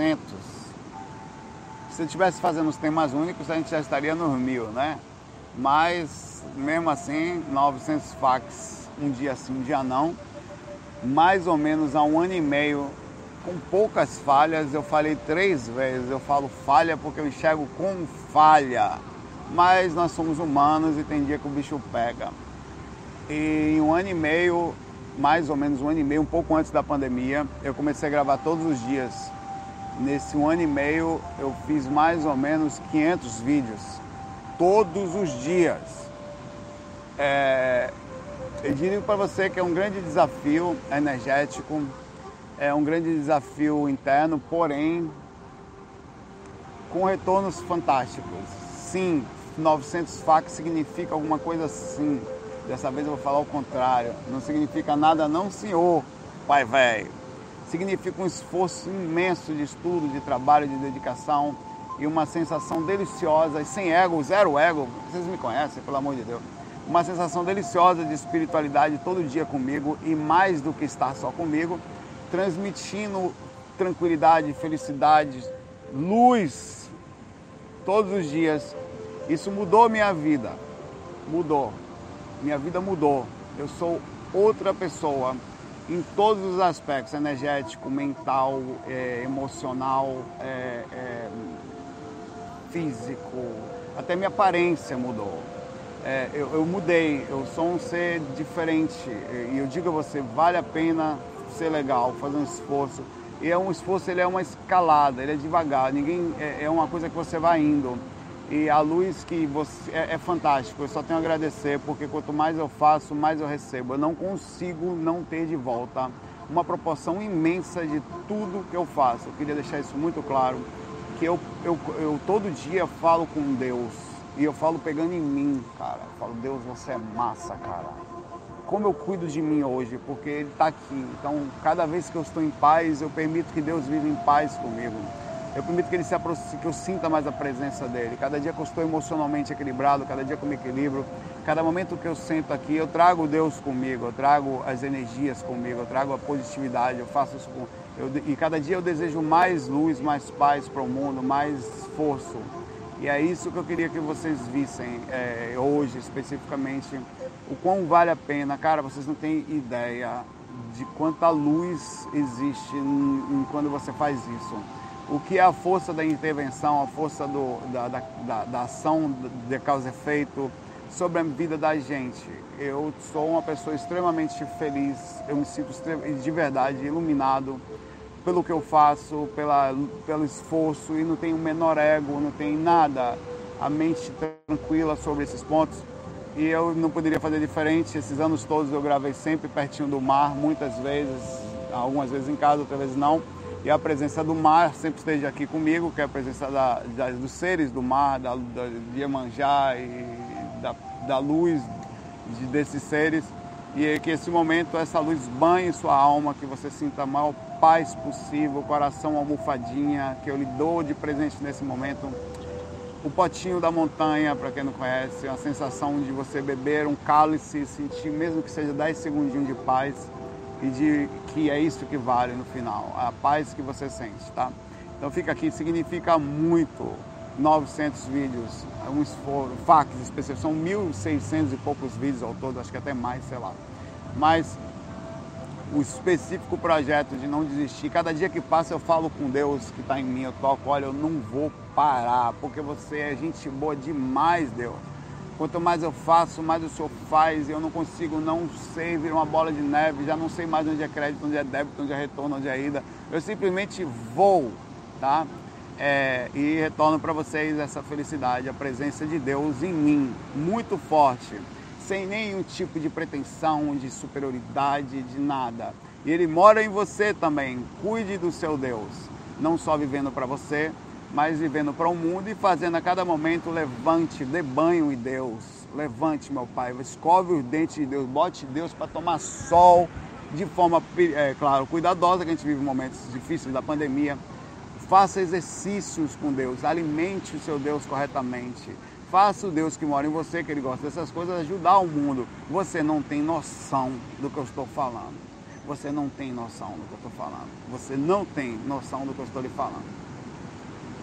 900. Se eu estivesse fazendo os temas únicos, a gente já estaria nos mil, né? Mas, mesmo assim, 900 fax, um dia sim, um dia não. Mais ou menos há um ano e meio, com poucas falhas, eu falei três vezes. Eu falo falha porque eu enxergo com falha. Mas nós somos humanos e tem dia que o bicho pega. E em um ano e meio, mais ou menos um ano e meio, um pouco antes da pandemia, eu comecei a gravar todos os dias. Nesse um ano e meio, eu fiz mais ou menos 500 vídeos, todos os dias. É, eu digo para você que é um grande desafio energético, é um grande desafio interno, porém com retornos fantásticos. Sim, 900 fax significa alguma coisa sim. Dessa vez eu vou falar o contrário. Não significa nada não, senhor, pai velho. Significa um esforço imenso de estudo, de trabalho, de dedicação e uma sensação deliciosa, sem ego, zero ego. Vocês me conhecem, pelo amor de Deus. Uma sensação deliciosa de espiritualidade todo dia comigo e mais do que estar só comigo, transmitindo tranquilidade, felicidade, luz todos os dias. Isso mudou minha vida. Mudou. Minha vida mudou. Eu sou outra pessoa em todos os aspectos, energético, mental, é, emocional, é, é, físico, até minha aparência mudou. É, eu, eu, mudei, eu sou um ser diferente e eu digo a você, vale a pena ser legal, fazer um esforço. E é um esforço, ele é uma escalada, ele é devagar, ninguém é, é uma coisa que você vai indo. E a luz que você é, é fantástico. Eu só tenho a agradecer porque quanto mais eu faço, mais eu recebo. Eu não consigo não ter de volta uma proporção imensa de tudo que eu faço. Eu queria deixar isso muito claro, que eu, eu, eu todo dia falo com Deus e eu falo pegando em mim, cara. Eu falo, Deus, você é massa, cara. Como eu cuido de mim hoje, porque Ele está aqui. Então, cada vez que eu estou em paz, eu permito que Deus viva em paz comigo. Eu permito que ele se aproxime, que eu sinta mais a presença dele. Cada dia que eu estou emocionalmente equilibrado, cada dia que eu me equilibro, cada momento que eu sento aqui, eu trago Deus comigo, eu trago as energias comigo, eu trago a positividade, eu faço isso com. Eu, e cada dia eu desejo mais luz, mais paz para o mundo, mais esforço. E é isso que eu queria que vocês vissem é, hoje, especificamente, o quão vale a pena. Cara, vocês não têm ideia de quanta luz existe em, em quando você faz isso o que é a força da intervenção, a força do, da, da, da, ação de causa e efeito sobre a vida da gente. Eu sou uma pessoa extremamente feliz, eu me sinto de verdade iluminado pelo que eu faço, pela, pelo esforço e não tenho o menor ego, não tenho nada, a mente tranquila sobre esses pontos. E eu não poderia fazer diferente. Esses anos todos eu gravei sempre pertinho do mar, muitas vezes, algumas vezes em casa, outras vezes não e a presença do mar sempre esteja aqui comigo, que é a presença da, da, dos seres do mar, da, da, de Iemanjá e da, da luz de, desses seres. E que esse momento, essa luz banhe sua alma, que você sinta a maior paz possível, coração almofadinha, que eu lhe dou de presente nesse momento. O potinho da montanha, para quem não conhece, é uma sensação de você beber um cálice e sentir, mesmo que seja 10 segundinhos de paz e de que é isso que vale no final, a paz que você sente, tá? Então fica aqui, significa muito 900 vídeos, um esforço, fax específicos, são 1.600 e poucos vídeos ao todo, acho que até mais, sei lá. Mas o específico projeto de não desistir, cada dia que passa eu falo com Deus que está em mim, eu toco, olha, eu não vou parar, porque você é gente boa demais, Deus. Quanto mais eu faço, mais o senhor faz. Eu não consigo, não sei, vira uma bola de neve. Já não sei mais onde é crédito, onde é débito, onde é retorno, onde é ida. Eu simplesmente vou, tá? É, e retorno para vocês essa felicidade, a presença de Deus em mim, muito forte, sem nenhum tipo de pretensão, de superioridade, de nada. E Ele mora em você também. Cuide do seu Deus, não só vivendo para você, mas vivendo para o mundo e fazendo a cada momento levante, dê banho em Deus. Levante, meu Pai, escove os dentes de Deus, bote Deus para tomar sol de forma, é, claro, cuidadosa, que a gente vive momentos difíceis da pandemia. Faça exercícios com Deus, alimente o seu Deus corretamente. Faça o Deus que mora em você, que ele gosta dessas coisas, ajudar o mundo. Você não tem noção do que eu estou falando. você não tem noção do que eu estou falando. Você não tem noção do que eu estou lhe falando.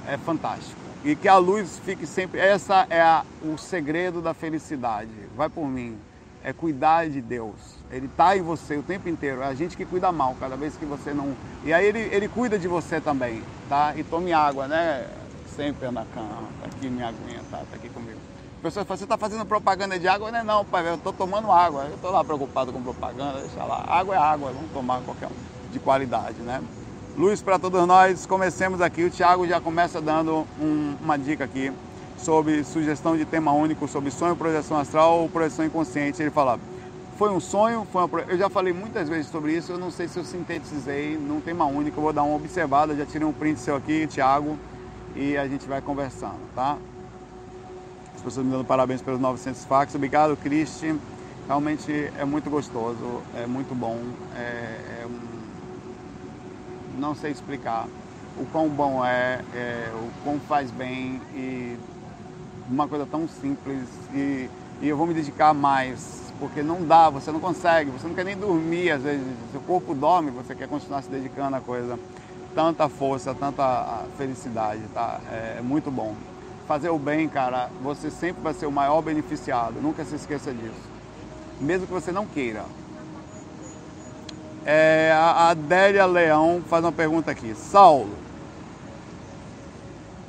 É fantástico. E que a luz fique sempre. Essa é a, o segredo da felicidade. Vai por mim. É cuidar de Deus. Ele está em você o tempo inteiro. É a gente que cuida mal, cada vez que você não. E aí ele, ele cuida de você também, tá? E tome água, né? Sempre na cama. Tá aqui minha aguinha, tá? Tá aqui comigo. A pessoa fala, você está fazendo propaganda de água? Não é não, pai, eu estou tomando água. Eu estou lá preocupado com propaganda, deixa lá. Água é água, vamos tomar qualquer um de qualidade, né? Luz para todos nós, comecemos aqui. O Tiago já começa dando um, uma dica aqui sobre sugestão de tema único, sobre sonho, projeção astral ou projeção inconsciente. Ele fala, foi um sonho, foi uma... eu já falei muitas vezes sobre isso, eu não sei se eu sintetizei num tema único, eu vou dar uma observada, já tirei um print seu aqui, Tiago, e a gente vai conversando, tá? As pessoas me dando parabéns pelos 900 fax. Obrigado, Cristi. Realmente é muito gostoso, é muito bom. É. Não sei explicar o quão bom é, é, o quão faz bem e uma coisa tão simples. E, e eu vou me dedicar mais, porque não dá, você não consegue, você não quer nem dormir, às vezes, seu corpo dorme, você quer continuar se dedicando à coisa. Tanta força, tanta felicidade, tá? É, é muito bom fazer o bem, cara, você sempre vai ser o maior beneficiado. Nunca se esqueça disso. Mesmo que você não queira. É, a Adélia Leão faz uma pergunta aqui. Saulo,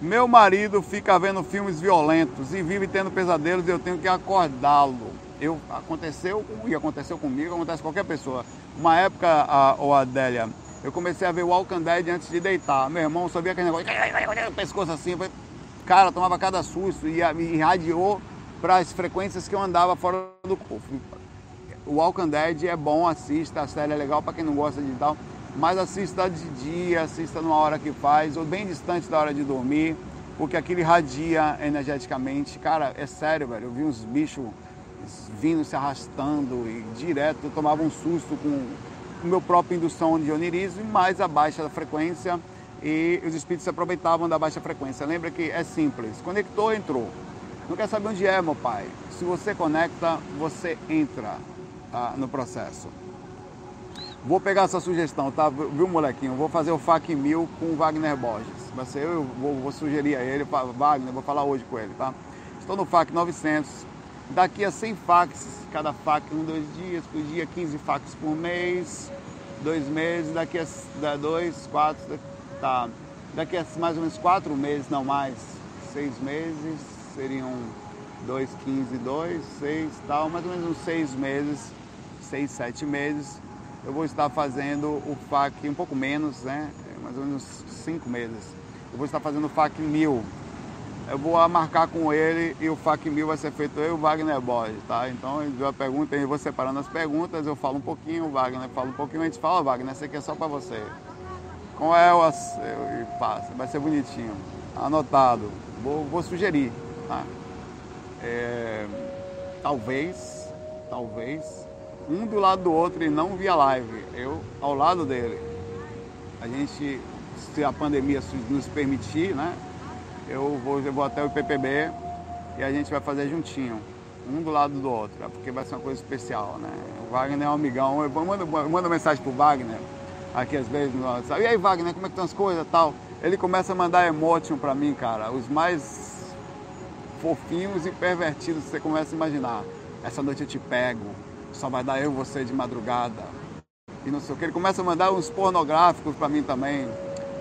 meu marido fica vendo filmes violentos e vive tendo pesadelos e eu tenho que acordá-lo. Eu, aconteceu e aconteceu comigo, acontece com qualquer pessoa. Uma época, a, a Adélia, eu comecei a ver o Walking Dead antes de deitar. Meu irmão sabia aquele negócio, pescoço assim, falei, cara, tomava cada susto e me irradiou para as frequências que eu andava fora do corpo. O Walking Dead é bom, assista, a série é legal para quem não gosta de tal, mas assista de dia, assista numa hora que faz, ou bem distante da hora de dormir, porque aquilo irradia energeticamente. Cara, é sério, velho, eu vi uns bichos vindo se arrastando e direto eu tomava um susto com o meu próprio indução de onirismo, mais a baixa da frequência e os espíritos se aproveitavam da baixa frequência. Lembra que é simples, conectou, entrou. Não quer saber onde é, meu pai. Se você conecta, você entra tá, no processo. Vou pegar essa sugestão, tá? Viu, molequinho? Vou fazer o FAC mil com o Wagner Borges. Vai ser eu, vou, vou sugerir a ele, Wagner, vou falar hoje com ele, tá? Estou no FAC 900. Daqui a 100 fax, cada fac um, dois dias por dia, 15 fax por mês, dois meses, daqui a dois, quatro, tá, daqui a mais ou menos quatro meses, não mais, seis meses, seriam dois, quinze, dois, seis, tal, mais ou menos uns seis meses, seis, sete meses, eu vou estar fazendo o FAC um pouco menos, né? Mais ou menos cinco meses. Eu vou estar fazendo o FAC mil. Eu vou marcar com ele e o FAC mil vai ser feito eu e o Wagner Borges, tá? Então a pergunta, eu vou separando as perguntas, eu falo um pouquinho, o Wagner fala um pouquinho, a gente fala, Wagner, esse aqui é só para você com ela e passa, vai ser bonitinho. Anotado. Vou, vou sugerir. Tá? É, talvez, talvez, um do lado do outro e não via live. Eu ao lado dele. A gente, se a pandemia nos permitir, né? Eu vou, eu vou até o IPPB e a gente vai fazer juntinho. Um do lado do outro, porque vai ser uma coisa especial, né? O Wagner é um amigão. Eu mando, mando mensagem pro Wagner aqui às vezes. E aí, Wagner, como é que estão as coisas tal? Ele começa a mandar emotion pra mim, cara, os mais fofinhos e pervertidos que você começa a imaginar. Essa noite eu te pego, só vai dar eu e você de madrugada. E não sei o que. Ele começa a mandar uns pornográficos pra mim também.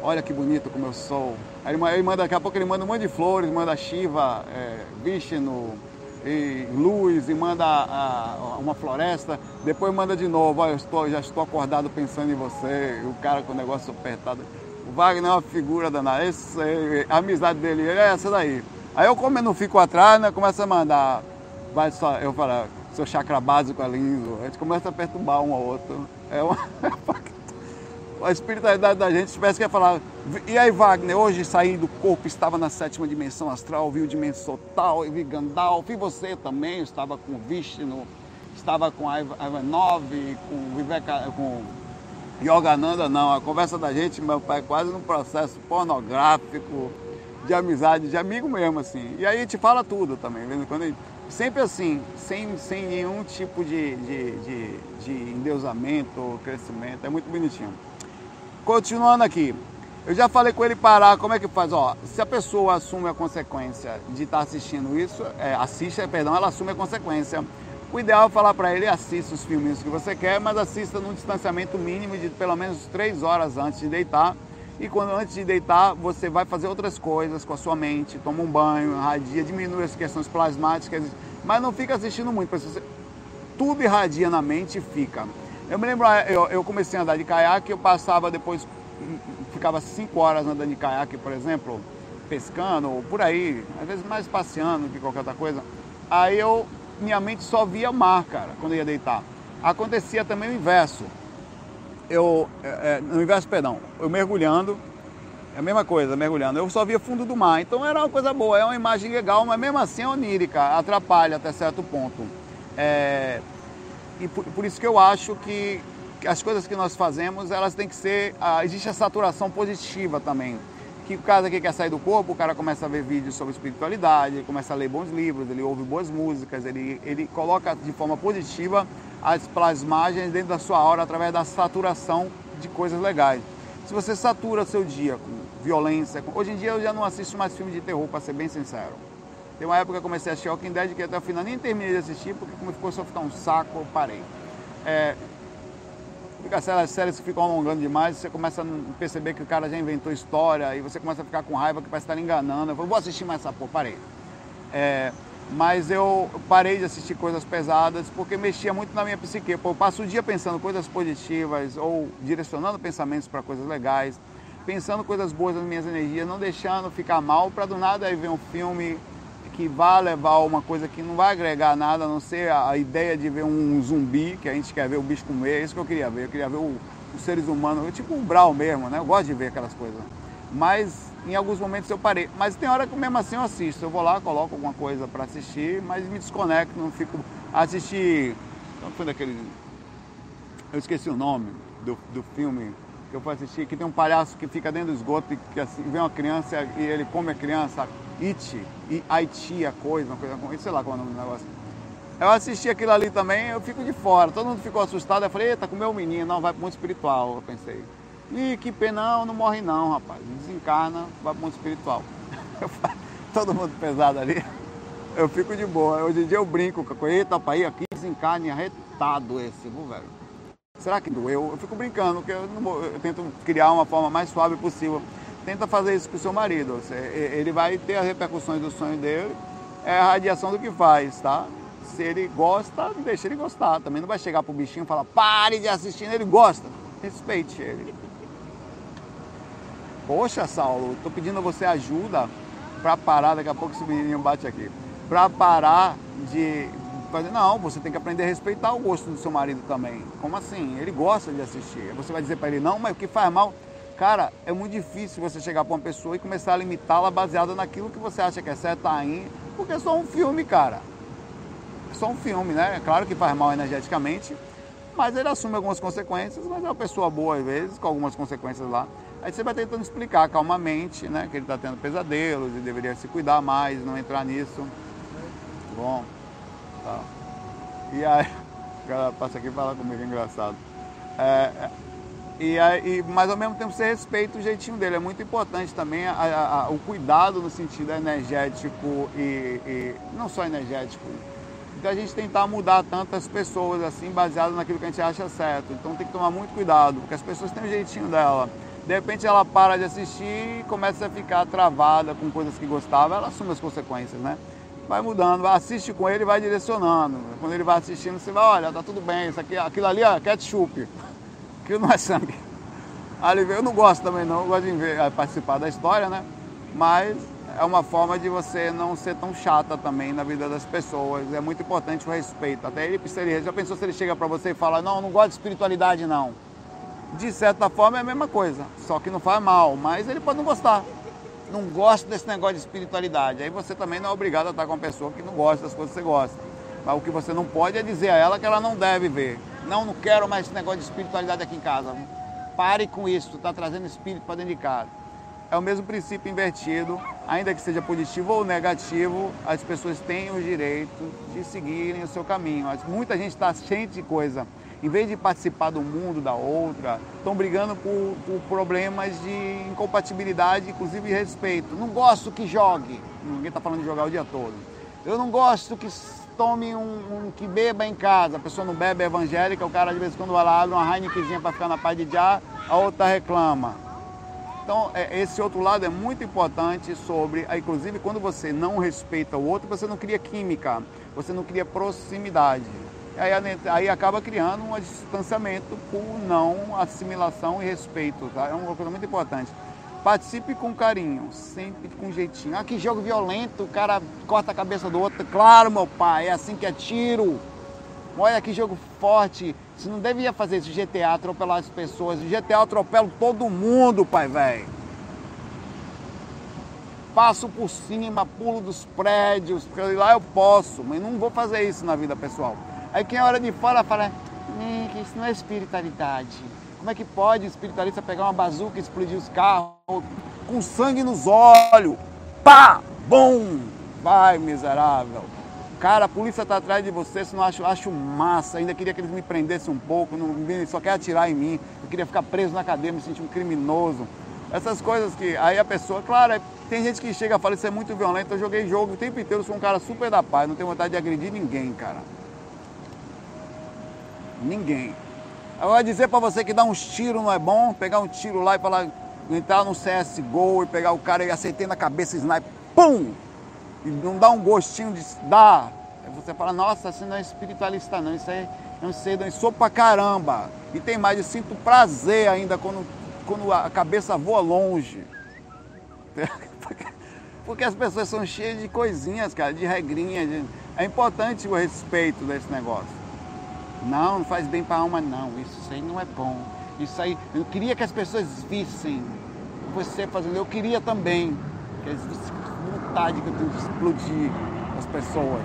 Olha que bonito como eu sou. Aí ele manda, daqui a pouco ele manda um monte de flores, manda Shiva, é, Vishnu, e luz e manda a, a, uma floresta, depois manda de novo, olha, eu estou, já estou acordado pensando em você, o cara com o negócio apertado. O Wagner é uma figura danada, esse, a amizade dele é essa daí. Aí eu, como eu não fico atrás, né, começa a mandar, vai só, eu falo, seu chakra básico é lindo, a gente começa a perturbar um ao outro. É uma, a espiritualidade da gente tivesse que falar. E aí, Wagner, hoje saí do corpo, estava na sétima dimensão astral, vi o dimensão tal, vi Gandalf, e você também, estava com Vishnu, estava com a Ivanov, com Viveka, com Yogananda, não. A conversa da gente, meu pai, é quase num processo pornográfico, de amizade, de amigo mesmo, assim. E aí a gente fala tudo também. Quando Sempre assim, sem, sem nenhum tipo de, de, de, de endeusamento, crescimento. É muito bonitinho. Continuando aqui. Eu já falei com ele parar, como é que faz? Ó, se a pessoa assume a consequência de estar tá assistindo isso, é, assiste, perdão, ela assume a consequência. O ideal é falar para ele, assista os filminhos que você quer, mas assista num distanciamento mínimo de pelo menos três horas antes de deitar. E quando antes de deitar, você vai fazer outras coisas com a sua mente, toma um banho, irradia, diminui as questões plasmáticas, mas não fica assistindo muito, porque você, tudo irradia na mente e fica. Eu me lembro, eu, eu comecei a andar de caiaque, eu passava depois ficava cinco horas andando de caiaque, por exemplo, pescando, ou por aí, às vezes mais passeando que qualquer outra coisa. Aí eu, minha mente só via mar, cara, quando ia deitar. Acontecia também o inverso. Eu, é, é no inverso, perdão, eu mergulhando, é a mesma coisa, mergulhando. Eu só via fundo do mar, então era uma coisa boa, é uma imagem legal, mas mesmo assim é onírica, atrapalha até certo ponto. É, e por, por isso que eu acho que as coisas que nós fazemos, elas têm que ser. Ah, existe a saturação positiva também. Que o cara que quer sair do corpo, o cara começa a ver vídeos sobre espiritualidade, ele começa a ler bons livros, ele ouve boas músicas, ele, ele coloca de forma positiva as plasmagens dentro da sua aura através da saturação de coisas legais. Se você satura seu dia com violência, com... hoje em dia eu já não assisto mais filme de terror, para ser bem sincero. Tem uma época que eu comecei a assistir Walking Dead que até o final nem terminei de assistir, porque como ficou só ficar um saco, eu parei. É, Fica as séries que ficam alongando demais, você começa a perceber que o cara já inventou história e você começa a ficar com raiva que parece estar enganando. Eu falei, vou assistir mais essa porra, parei. É, mas eu parei de assistir coisas pesadas porque mexia muito na minha psique. Pô, eu passo o dia pensando coisas positivas ou direcionando pensamentos para coisas legais, pensando coisas boas nas minhas energias, não deixando ficar mal para do nada aí ver um filme que vá levar uma coisa que não vai agregar nada, a não ser a, ideia de ver um zumbi, que a gente quer ver o bicho comer, é isso que eu queria ver. Eu queria ver o, os seres humanos, tipo um brau mesmo, né? Eu gosto de ver aquelas coisas. Mas em alguns momentos eu parei. Mas tem hora que mesmo assim eu assisto. Eu vou lá, coloco alguma coisa para assistir, mas me desconecto, não fico. Assistir. Qual foi daquele. Eu esqueci o nome do, do filme que eu fui assistir, que tem um palhaço que fica dentro do esgoto e que assim, vem uma criança e ele come a criança It, e Haiti, a coisa, uma coisa com sei lá qual é o nome do negócio. Eu assisti aquilo ali também, eu fico de fora. Todo mundo ficou assustado. Eu falei, eita, comeu o menino, não, vai pro mundo espiritual, eu pensei. Ih, que pena, não, não morre não, rapaz. Desencarna, vai pro mundo espiritual. Todo mundo pesado ali. Eu fico de boa. Hoje em dia eu brinco com a eita, pai, aqui desencarne arretado esse, viu, velho? Será que doeu? Eu fico brincando, porque eu, eu tento criar uma forma mais suave possível tenta fazer isso com o seu marido. Ele vai ter as repercussões do sonho dele, é a radiação do que faz, tá? Se ele gosta, deixa ele gostar. Também não vai chegar pro bichinho e falar, pare de assistir, ele gosta. Respeite ele. Poxa, Saulo, tô pedindo a você ajuda para parar, daqui a pouco esse menininho bate aqui. Para parar de fazer. Não, você tem que aprender a respeitar o gosto do seu marido também. Como assim? Ele gosta de assistir. Você vai dizer para ele, não, mas o que faz mal Cara, é muito difícil você chegar para uma pessoa e começar a limitá-la baseada naquilo que você acha que é certo, aí, porque é só um filme, cara. É só um filme, né? É claro que faz mal energeticamente, mas ele assume algumas consequências, mas é uma pessoa boa às vezes, com algumas consequências lá. Aí você vai tentando explicar calmamente, né? Que ele está tendo pesadelos e deveria se cuidar mais, não entrar nisso. Bom, tá. E aí, o cara passa aqui e fala comigo, é engraçado. É, é e, e, mas ao mesmo tempo você respeita o jeitinho dele. É muito importante também a, a, o cuidado no sentido energético e, e, não só energético. Então a gente tentar mudar tantas pessoas assim, baseado naquilo que a gente acha certo. Então tem que tomar muito cuidado, porque as pessoas têm o jeitinho dela. De repente ela para de assistir e começa a ficar travada com coisas que gostava, ela assume as consequências, né? Vai mudando, assiste com ele e vai direcionando. Quando ele vai assistindo, você vai, olha, tá tudo bem, isso aqui, aquilo ali é ketchup aquilo não é sangue. Ali eu não gosto também não, eu gosto de ver, eh, participar da história, né? Mas é uma forma de você não ser tão chata também na vida das pessoas. É muito importante o respeito. Até ele precisaria. Já pensou se ele chega para você e fala, não, não gosto de espiritualidade não. De certa forma é a mesma coisa, só que não faz mal, mas ele pode não gostar. Não gosta desse negócio de espiritualidade. Aí você também não é obrigado a estar com uma pessoa que não gosta das coisas que você gosta. Mas o que você não pode é dizer a ela que ela não deve ver. Não, não quero mais esse negócio de espiritualidade aqui em casa. Pare com isso, tu está trazendo espírito para dentro de casa. é o mesmo princípio invertido, ainda que seja positivo ou negativo, as pessoas têm o direito de seguirem o seu caminho. Muita gente está cheia de coisa. Em vez de participar do mundo da outra, estão brigando por, por problemas de incompatibilidade, inclusive respeito. Não gosto que jogue. Ninguém está falando de jogar o dia todo. Eu não gosto que tome um, um, que beba em casa. A pessoa não bebe é evangélica, o cara de vez em quando vai lá, abre uma Heinekenzinha para ficar na paz de já, a outra reclama. Então, é, esse outro lado é muito importante sobre, inclusive, quando você não respeita o outro, você não cria química, você não cria proximidade. Aí, aí acaba criando um distanciamento por não assimilação e respeito. Tá? É uma coisa muito importante. Participe com carinho, sempre com jeitinho. Ah, que jogo violento, o cara corta a cabeça do outro. Claro, meu pai, é assim que é tiro. Olha que jogo forte. Você não devia fazer isso, GTA, atropelar as pessoas. GTA atropelo todo mundo, pai velho. Passo por cima, pulo dos prédios, porque lá eu posso, mas não vou fazer isso na vida pessoal. Aí quem hora de fora fala, que isso não é espiritualidade. Como é que pode espiritualista pegar uma bazuca e explodir os carros com sangue nos olhos? Pá! Bom! Vai, miserável! Cara, a polícia está atrás de você, isso não acho, acho massa. Ainda queria que eles me prendessem um pouco, não, só quer atirar em mim. Eu queria ficar preso na cadeia, me sentir um criminoso. Essas coisas que. Aí a pessoa, claro, é, tem gente que chega e fala, isso é muito violento. Eu joguei jogo o tempo inteiro, sou um cara super da paz, não tenho vontade de agredir ninguém, cara. Ninguém. Agora dizer para você que dar uns tiros não é bom, pegar um tiro lá e falar, entrar no CSGO e pegar o cara e acertar na cabeça, sniper, pum! e não dá um gostinho de dar. Você fala, nossa, você não é espiritualista não, isso aí não sei, não sou pra caramba. E tem mais, eu sinto prazer ainda quando, quando a cabeça voa longe. Porque as pessoas são cheias de coisinhas, cara, de regrinhas. De... É importante o respeito desse negócio. Não, não faz bem para a alma, não. Isso aí não é bom. Isso aí, eu queria que as pessoas vissem você fazendo, eu queria também. Que eles vontade que eu tenho de explodir as pessoas.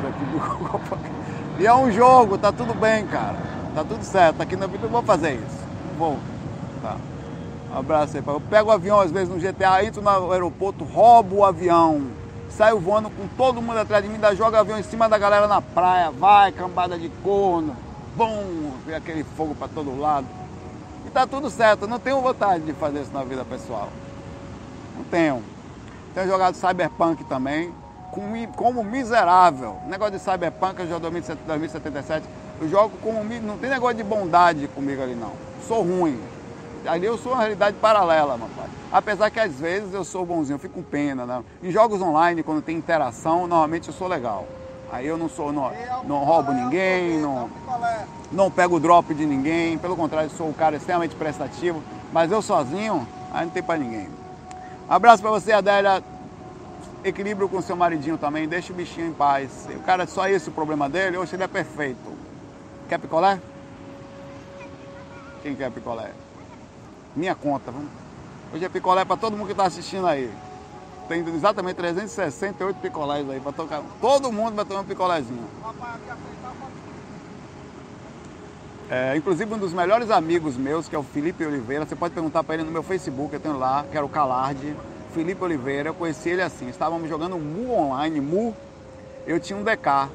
E é um jogo, tá tudo bem, cara. Tá tudo certo. Aqui na vida eu vou fazer isso. Vou. Tá. Um abraço aí. Eu pego o avião às vezes no GTA, entro no aeroporto, roubo o avião, saio voando com todo mundo atrás de mim, ainda joga avião em cima da galera na praia, vai, cambada de corno, bum, vê aquele fogo para todo lado. E tá tudo certo, eu não tenho vontade de fazer isso na vida pessoal. Não tenho. Tenho jogado Cyberpunk também, como miserável. Negócio de Cyberpunk, eu jogo 2077. Eu jogo como. Não tem negócio de bondade comigo ali, não. Sou ruim. Ali eu sou uma realidade paralela, meu pai. Apesar que às vezes eu sou bonzinho, eu fico com pena. Né? Em jogos online, quando tem interação, normalmente eu sou legal. Aí eu não sou, não, não roubo ninguém, não, não pego drop de ninguém, pelo contrário, sou um cara extremamente prestativo, mas eu sozinho, aí não tem pra ninguém. Abraço para você, Adélia. Equilíbrio com seu maridinho também, deixa o bichinho em paz. O cara, só esse o problema dele, hoje ele é perfeito. Quer picolé? Quem quer picolé? Minha conta. Hoje é picolé para todo mundo que está assistindo aí. Tem exatamente 368 picolés aí para tocar. Todo mundo vai tomar um picolézinho. É, inclusive um dos melhores amigos meus, que é o Felipe Oliveira, você pode perguntar para ele no meu Facebook, eu tenho lá, que era o Calarde, Felipe Oliveira, eu conheci ele assim, estávamos jogando Mu online, Mu, eu tinha um DK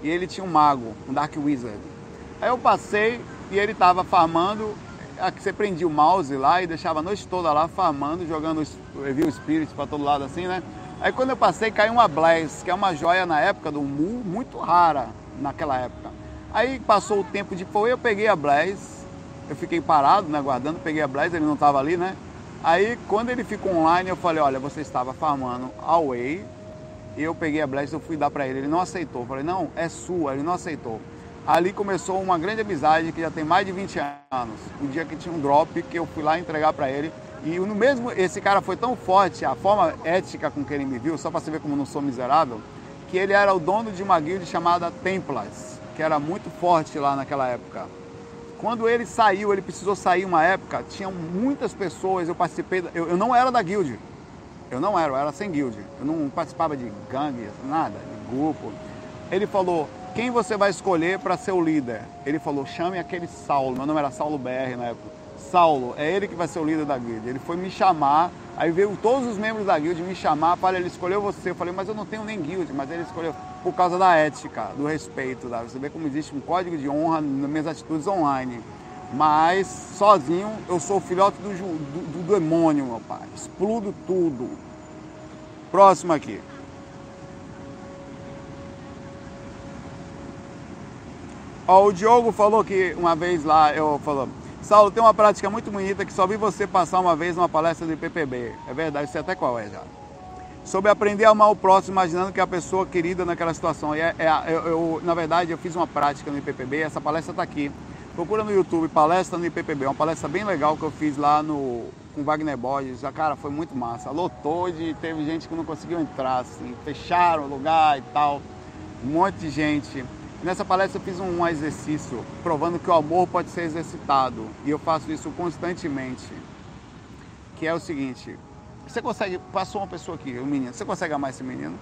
e ele tinha um mago, um Dark Wizard. Aí eu passei e ele estava farmando, você prendia o mouse lá e deixava a noite toda lá farmando, jogando Review Spirits para todo lado assim, né? Aí quando eu passei caiu uma Blaze, que é uma joia na época do Mu, muito rara naquela época. Aí passou o tempo de foi, eu peguei a Blaze, eu fiquei parado, né, guardando, peguei a Blaze, ele não estava ali, né? Aí quando ele ficou online, eu falei, olha, você estava farmando Away, eu peguei a Blaze, eu fui dar para ele, ele não aceitou. Eu falei, não, é sua, ele não aceitou. Ali começou uma grande amizade que já tem mais de 20 anos. O dia que tinha um drop que eu fui lá entregar para ele. E no mesmo, esse cara foi tão forte, a forma ética com que ele me viu, só para você ver como não sou miserável, que ele era o dono de uma guild chamada Templars que era muito forte lá naquela época. Quando ele saiu, ele precisou sair uma época, tinham muitas pessoas, eu participei, eu, eu não era da guild, eu não era, eu era sem guild, eu não participava de gangue, nada, de grupo. Ele falou, quem você vai escolher para ser o líder? Ele falou, chame aquele Saulo, meu nome era Saulo BR na época. Saulo, é ele que vai ser o líder da guilda. Ele foi me chamar, aí veio todos os membros da guilda me chamar, para ele escolheu você. Eu falei, mas eu não tenho nem guild, mas ele escolheu por causa da ética, do respeito. Tá? Você vê como existe um código de honra nas minhas atitudes online. Mas sozinho eu sou filhote do, do, do demônio, meu pai. Explodo tudo. Próximo aqui. Ó, o Diogo falou que uma vez lá, eu falou, Saulo, tem uma prática muito bonita que só vi você passar uma vez numa palestra do IPPB. É verdade, sei até qual é já. Sobre aprender a amar o próximo, imaginando que é a pessoa querida naquela situação. E é, é eu, eu, na verdade, eu fiz uma prática no IPPB, essa palestra está aqui. Procura no YouTube, palestra no IPPB, uma palestra bem legal que eu fiz lá no, com Wagner Borges. A cara, foi muito massa. Lotou de, teve gente que não conseguiu entrar, assim, fecharam o lugar e tal. Um monte de gente. Nessa palestra eu fiz um exercício provando que o amor pode ser exercitado. E eu faço isso constantemente. Que é o seguinte, você consegue, passou uma pessoa aqui, um menino, você consegue amar esse menino?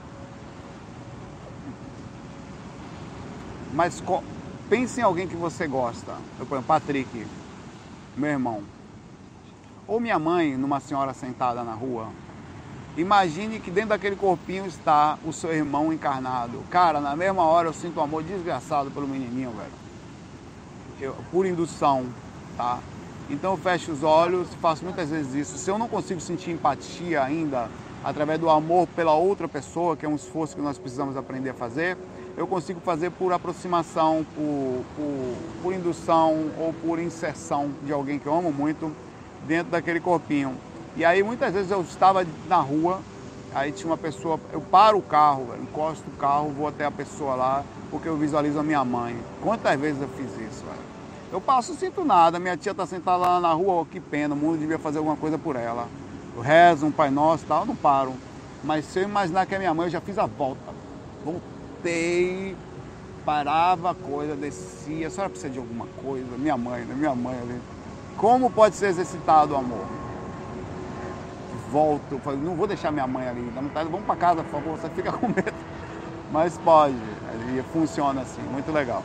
Mas Pense em alguém que você gosta. Eu, por exemplo, Patrick, meu irmão. Ou minha mãe, numa senhora sentada na rua. Imagine que dentro daquele corpinho está o seu irmão encarnado. Cara, na mesma hora eu sinto um amor desgraçado pelo menininho, velho. Eu, por indução, tá? Então eu fecho os olhos, faço muitas vezes isso. Se eu não consigo sentir empatia ainda através do amor pela outra pessoa, que é um esforço que nós precisamos aprender a fazer, eu consigo fazer por aproximação, por, por, por, indução ou por inserção de alguém que eu amo muito dentro daquele corpinho. E aí muitas vezes eu estava na rua, aí tinha uma pessoa, eu paro o carro, encosto o carro, vou até a pessoa lá, porque eu visualizo a minha mãe. Quantas vezes eu fiz isso, velho? Eu passo, sinto nada, minha tia está sentada lá na rua, oh, que pena, o mundo devia fazer alguma coisa por ela. Eu rezo um Pai Nosso e tal, não paro. Mas se eu imaginar que é minha mãe, eu já fiz a volta. Voltei parava a coisa, descia, a senhora precisa de alguma coisa? Minha mãe, né? Minha mãe ali. Como pode ser exercitado o amor? Volto, falei, não vou deixar minha mãe ali, vamos para casa, por favor, você fica com medo. Mas pode, e funciona assim, muito legal.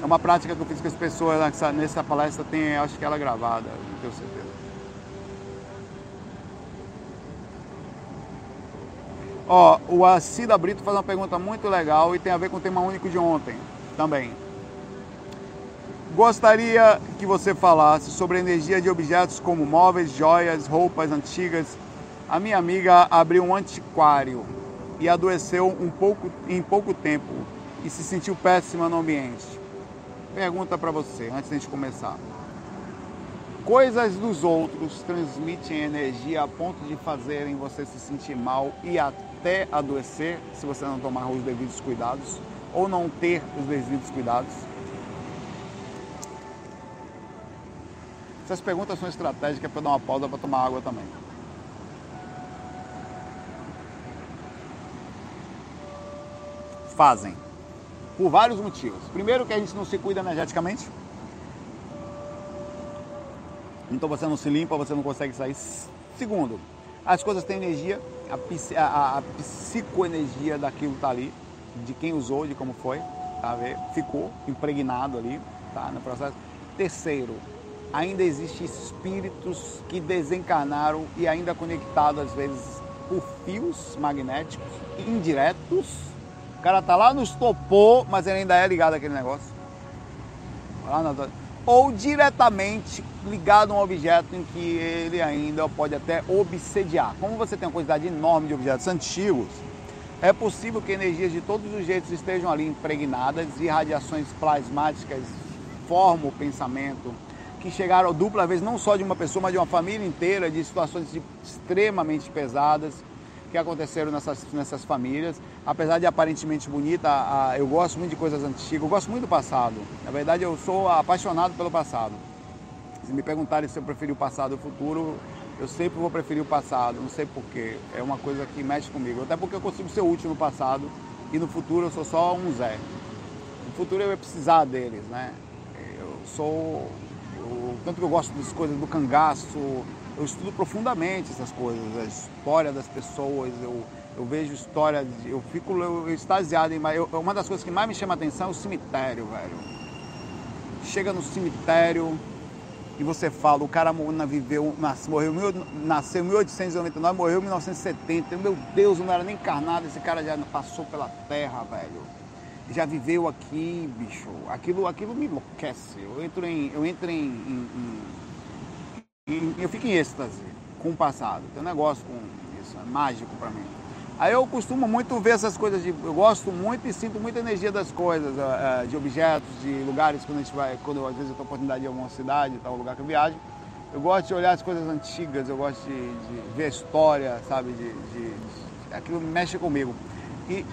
É uma prática que eu fiz com as pessoas nessa, nessa palestra, tem, acho que ela é gravada, não tenho certeza. Ó, o Acida Brito faz uma pergunta muito legal e tem a ver com o tema único de ontem também. Gostaria que você falasse sobre a energia de objetos como móveis, joias, roupas antigas. A minha amiga abriu um antiquário e adoeceu um pouco, em pouco tempo e se sentiu péssima no ambiente. Pergunta para você, antes de a gente começar. Coisas dos outros transmitem energia a ponto de fazerem você se sentir mal e até até adoecer se você não tomar os devidos cuidados ou não ter os devidos cuidados? Essas perguntas são estratégicas para dar uma pausa para tomar água também. Fazem. Por vários motivos. Primeiro que a gente não se cuida energeticamente. Então você não se limpa, você não consegue sair. Segundo, as coisas têm energia, a, a, a psicoenergia daquilo está ali, de quem usou, de como foi, tá? ficou impregnado ali tá? no processo. Terceiro, ainda existem espíritos que desencarnaram e ainda conectados às vezes por fios magnéticos indiretos. O cara tá lá no estopor, mas ele ainda é ligado àquele negócio. Ou diretamente ligado a um objeto em que ele ainda pode até obsediar. Como você tem uma quantidade enorme de objetos antigos, é possível que energias de todos os jeitos estejam ali impregnadas e radiações plasmáticas formam o pensamento, que chegaram dupla vez não só de uma pessoa, mas de uma família inteira, de situações extremamente pesadas que aconteceram nessas, nessas famílias. Apesar de aparentemente bonita, a, eu gosto muito de coisas antigas, eu gosto muito do passado. Na verdade, eu sou apaixonado pelo passado. Se me perguntarem se eu prefiro o passado ou o futuro, eu sempre vou preferir o passado, não sei porquê. É uma coisa que mexe comigo. Até porque eu consigo ser útil no passado e no futuro eu sou só um Zé. No futuro eu ia precisar deles, né? Eu sou. Eu, tanto que eu gosto das coisas do cangaço, eu estudo profundamente essas coisas, a história das pessoas, eu, eu vejo história, de, eu fico eu, extasiado, mas eu, uma das coisas que mais me chama a atenção é o cemitério, velho. Chega no cemitério, e você fala, o cara viveu, morreu, nasceu em 1899, morreu em 1970. Meu Deus, não era nem encarnado, esse cara já passou pela terra, velho. Já viveu aqui, bicho. Aquilo, aquilo me enlouquece. Eu entro em. Eu entro em, em, em, em Eu fico em êxtase com o passado. Tem um negócio com isso, é mágico para mim. Aí eu costumo muito ver essas coisas, de, eu gosto muito e sinto muita energia das coisas, eh, eh, de objetos, de lugares, quando a gente vai, quando às vezes eu tenho oportunidade de ir a uma cidade, tal lugar que eu viajo, eu gosto de olhar as coisas antigas, eu gosto de, de ver a história, sabe, de, de, de, aquilo mexe comigo. E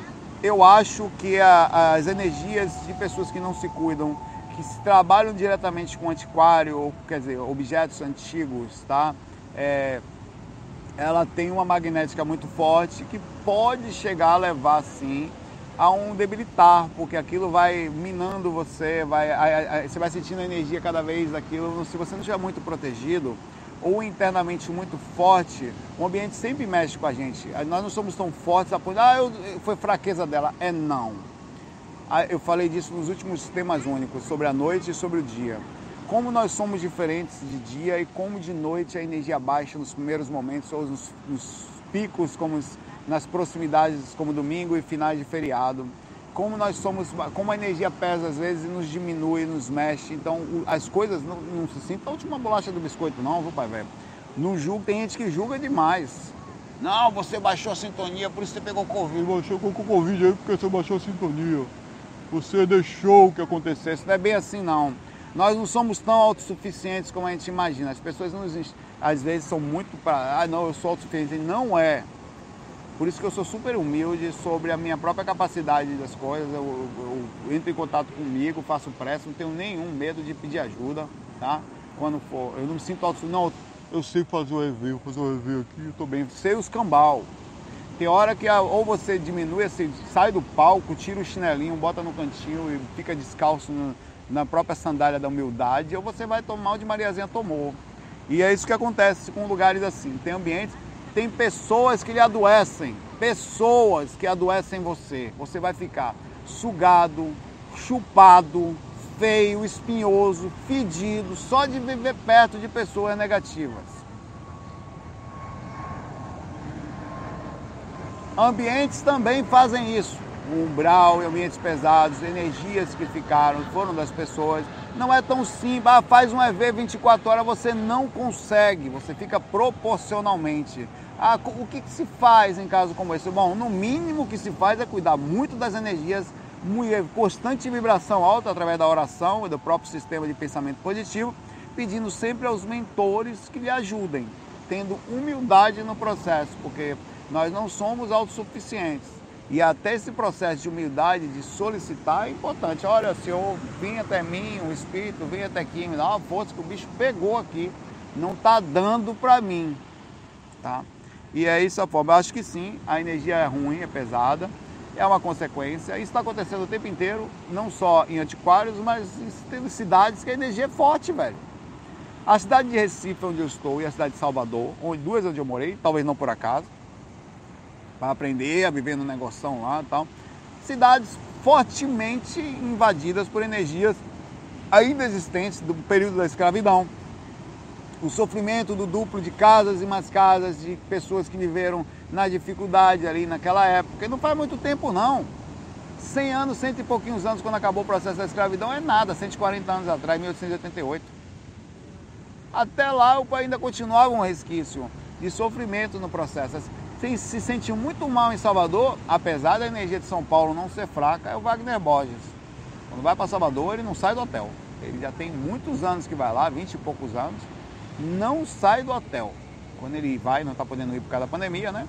eu acho que a, as energias de pessoas que não se cuidam, que se trabalham diretamente com antiquário, ou, quer dizer, objetos antigos, tá? É, ela tem uma magnética muito forte que pode chegar a levar sim a um debilitar, porque aquilo vai minando você, vai, a, a, você vai sentindo a energia cada vez daquilo. Se você não estiver muito protegido ou internamente muito forte, o ambiente sempre mexe com a gente. Nós não somos tão fortes a ponto, ah, eu, foi fraqueza dela. É não. Ah, eu falei disso nos últimos temas únicos, sobre a noite e sobre o dia como nós somos diferentes de dia e como de noite a energia baixa nos primeiros momentos ou nos, nos picos, como nas proximidades como domingo e finais de feriado. Como nós somos, como a energia pesa às vezes e nos diminui, nos mexe. Então as coisas não, não se sinta a última bolacha do biscoito, não, viu, pai velho? Não julga, tem gente que julga demais. Não, você baixou a sintonia, por isso você pegou Covid. Baixou com Covid aí porque você baixou a sintonia. Você deixou que acontecesse. Não é bem assim não. Nós não somos tão autossuficientes como a gente imagina. As pessoas nos, às vezes são muito para, ah, não, eu sou autossuficiente. Não é. Por isso que eu sou super humilde sobre a minha própria capacidade das coisas. Eu, eu, eu entro em contato comigo, faço pressa, não tenho nenhum medo de pedir ajuda, tá? Quando for, eu não me sinto autossuficiente. Não, eu sei fazer o EV, vou fazer o EV aqui, eu tô bem. Sei os cambal. Tem hora que ou você diminui, assim, sai do palco, tira o chinelinho, bota no cantinho e fica descalço no, na própria sandália da humildade, ou você vai tomar o de Mariazinha tomou. E é isso que acontece com lugares assim. Tem ambientes, tem pessoas que lhe adoecem, pessoas que adoecem você. Você vai ficar sugado, chupado, feio, espinhoso, fedido, só de viver perto de pessoas negativas. Ambientes também fazem isso umbral, ambientes pesados, energias que ficaram, foram das pessoas. Não é tão simples, ah, faz um EV 24 horas, você não consegue, você fica proporcionalmente. Ah, o que, que se faz em caso como esse? Bom, no mínimo que se faz é cuidar muito das energias, constante vibração alta através da oração e do próprio sistema de pensamento positivo, pedindo sempre aos mentores que lhe ajudem, tendo humildade no processo, porque nós não somos autossuficientes e até esse processo de humildade, de solicitar, é importante. Olha, Senhor, vim até mim, o Espírito vem até aqui, me dá uma força que o bicho pegou aqui, não está dando para mim. Tá? E é isso a forma. Eu acho que sim, a energia é ruim, é pesada, é uma consequência. Isso está acontecendo o tempo inteiro, não só em antiquários, mas em cidades que a energia é forte, velho. A cidade de Recife, onde eu estou, e a cidade de Salvador, onde, duas onde eu morei, talvez não por acaso, para aprender a viver no negoção lá e tal. Cidades fortemente invadidas por energias ainda existentes do período da escravidão. O sofrimento do duplo de casas e mais casas, de pessoas que viveram na dificuldade ali naquela época. E não faz muito tempo não. 100 anos, cento e pouquinhos anos, quando acabou o processo da escravidão, é nada, 140 anos atrás, 1888. Até lá ainda continuava um resquício de sofrimento no processo se sentiu muito mal em Salvador, apesar da energia de São Paulo não ser fraca, é o Wagner Borges. Quando vai para Salvador, ele não sai do hotel. Ele já tem muitos anos que vai lá, 20 e poucos anos, não sai do hotel. Quando ele vai, não está podendo ir por causa da pandemia, né?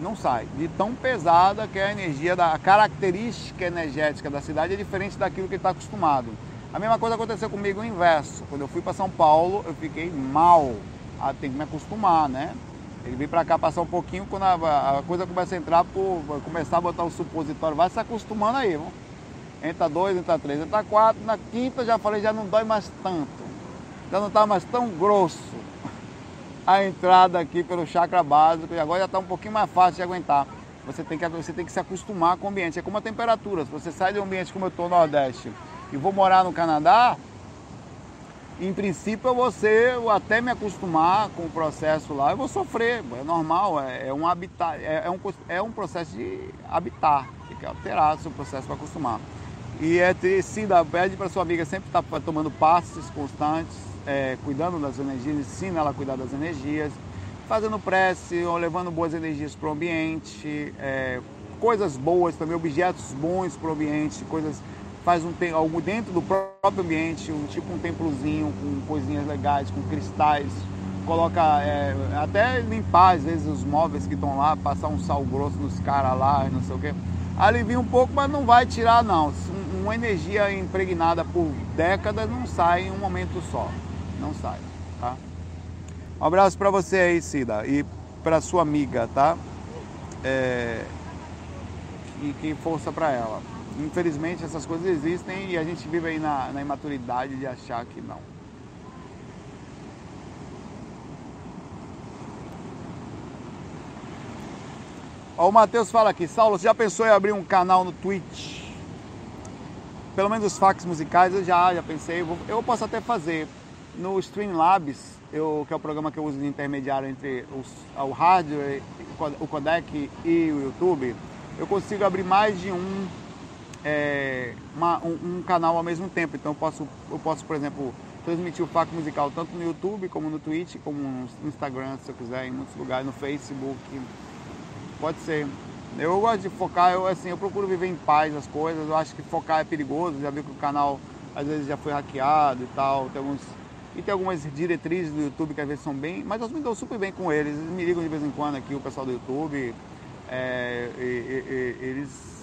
Não sai. De tão pesada que é a energia, da, a característica energética da cidade é diferente daquilo que ele está acostumado. A mesma coisa aconteceu comigo o inverso. Quando eu fui para São Paulo, eu fiquei mal. Ah, tem que me acostumar, né? Ele vem para cá passar um pouquinho, quando a, a, coisa começa a entrar, por, começar a botar o supositório, vai se acostumando aí, vamos. Entra dois, entra três, entra quatro, na quinta já falei, já não dói mais tanto. Já não está mais tão grosso a entrada aqui pelo chakra básico e agora já está um pouquinho mais fácil de aguentar. Você tem, que, você tem que se acostumar com o ambiente. É como a temperatura. Se você sai de um ambiente como eu estou no Nordeste e vou morar no Canadá, em princípio, eu vou ser, até me acostumar com o processo lá, eu vou sofrer, é normal, é, é um habitar, é, é, um, é um processo de habitar, tem que alterar o seu processo para acostumar. E é sido, pede para sua amiga sempre estar tá tomando passos constantes, é, cuidando das energias, ensina ela a cuidar das energias, fazendo prece, ou levando boas energias para o ambiente, é, coisas boas também, objetos bons para o ambiente, coisas faz um algo dentro do próprio ambiente, um, tipo um templozinho com coisinhas legais, com cristais, coloca é, até limpar às vezes os móveis que estão lá, passar um sal grosso nos caras lá, não sei o que. Alivia um pouco, mas não vai tirar não. Uma energia impregnada por décadas não sai em um momento só, não sai, tá? Um abraço para você aí, Cida, e para sua amiga, tá? É... E que força para ela. Infelizmente essas coisas existem e a gente vive aí na, na imaturidade de achar que não. Ó, o Matheus fala aqui, Saulo, você já pensou em abrir um canal no Twitch? Pelo menos os fax musicais eu já, já pensei. Eu, posso até fazer. No Streamlabs, eu, que é o programa que eu uso de intermediário entre os, o hardware, o codec e o YouTube, eu consigo abrir mais de um é, uma, um, um, canal ao mesmo tempo. Então eu posso, eu posso, por exemplo, transmitir o FAQ musical tanto no YouTube, como no Twitch, como no Instagram, se eu quiser, em muitos lugares, no Facebook. Pode ser. Eu gosto de focar, eu assim, eu procuro viver em paz as coisas. Eu acho que focar é perigoso. Já vi que o canal às vezes já foi hackeado e tal. Tem alguns, e tem algumas diretrizes do YouTube que às vezes são bem. Mas eu me dou super bem com eles. Eles me ligam de vez em quando aqui, o pessoal do YouTube. É, e, e, e, eles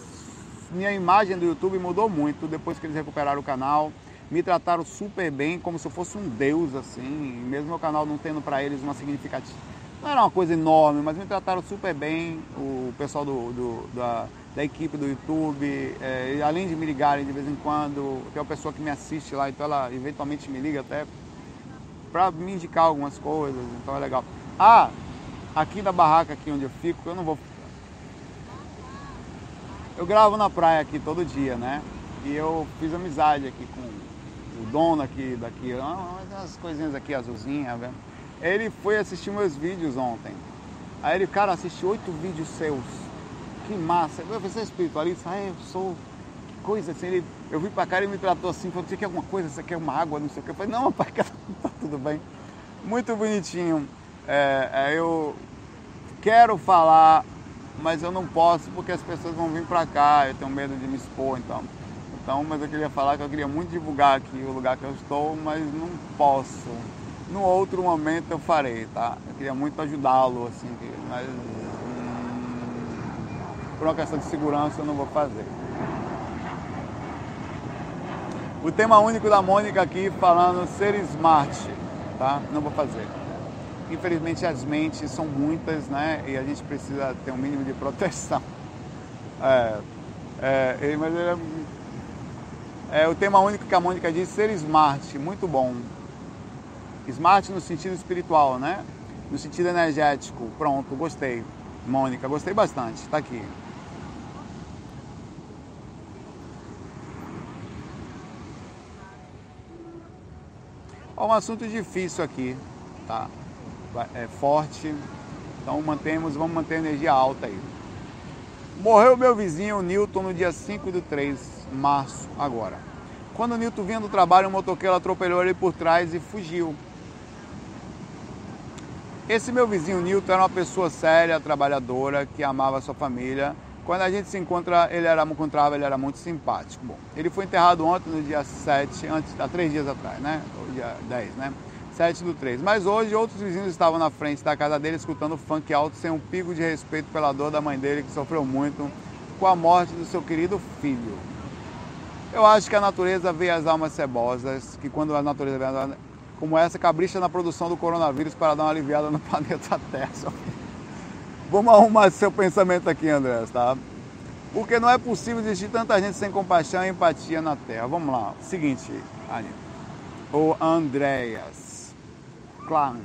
minha imagem do YouTube mudou muito depois que eles recuperaram o canal. Me trataram super bem, como se eu fosse um deus, assim. Mesmo meu canal não tendo para eles uma significativa. Não era uma coisa enorme, mas me trataram super bem. O pessoal do, do da, da, equipe do YouTube, é, além de me ligarem de vez em quando, tem uma pessoa que me assiste lá, então ela eventualmente me liga até para me indicar algumas coisas, então é legal. Ah, aqui na barraca aqui onde eu fico, eu não vou eu gravo na praia aqui todo dia, né? E eu fiz amizade aqui com o dono aqui daqui, umas coisinhas aqui azulzinhas, velho. Ele foi assistir meus vídeos ontem. Aí ele, cara, assisti oito vídeos seus. Que massa. Eu falei, você é espiritualista? Ah, eu sou. Que coisa assim. Ele, eu vim pra cá e me tratou assim, falou, você quer alguma coisa? Você quer uma água? Não sei o que. Eu falei, não, pai, tá tudo bem. Muito bonitinho. É, é, eu quero falar mas eu não posso porque as pessoas vão vir para cá, eu tenho medo de me expor, então. Então, mas eu queria falar que eu queria muito divulgar aqui o lugar que eu estou, mas não posso. No outro momento eu farei, tá? Eu queria muito ajudá-lo, assim, mas hum, por uma questão de segurança eu não vou fazer. O tema único da Mônica aqui falando ser smart, tá? Não vou fazer infelizmente as mentes são muitas, né? E a gente precisa ter um mínimo de proteção. É, é, mas é, é, o tema único que a Mônica diz, ser smart, muito bom. Smart no sentido espiritual, né? No sentido energético. Pronto, gostei. Mônica, gostei bastante. Está aqui. Ó, um assunto difícil aqui, tá? é, forte. Então mantemos, vamos manter a energia alta aí. Morreu meu vizinho Newton no dia 5 de 3 de março agora. Quando o Newton vinha do trabalho, um motoqueiro atropelou ele por trás e fugiu. Esse meu vizinho Newton era uma pessoa séria, trabalhadora, que amava sua família. Quando a gente se encontra, ele era, encontrava, ele era muito simpático. Bom, ele foi enterrado ontem, no dia 7, antes, há três dias atrás, né? O dia 10, né? 7 do 3. Mas hoje outros vizinhos estavam na frente da casa dele escutando funk alto sem um pico de respeito pela dor da mãe dele que sofreu muito com a morte do seu querido filho. Eu acho que a natureza vê as almas cebosas, que quando a natureza vê as almas, como essa, capricha na produção do coronavírus para dar uma aliviada no planeta Terra. Vamos arrumar seu pensamento aqui, André, tá? Porque não é possível existir tanta gente sem compaixão e empatia na Terra. Vamos lá. Seguinte, Anitta. O Andréas. Claro.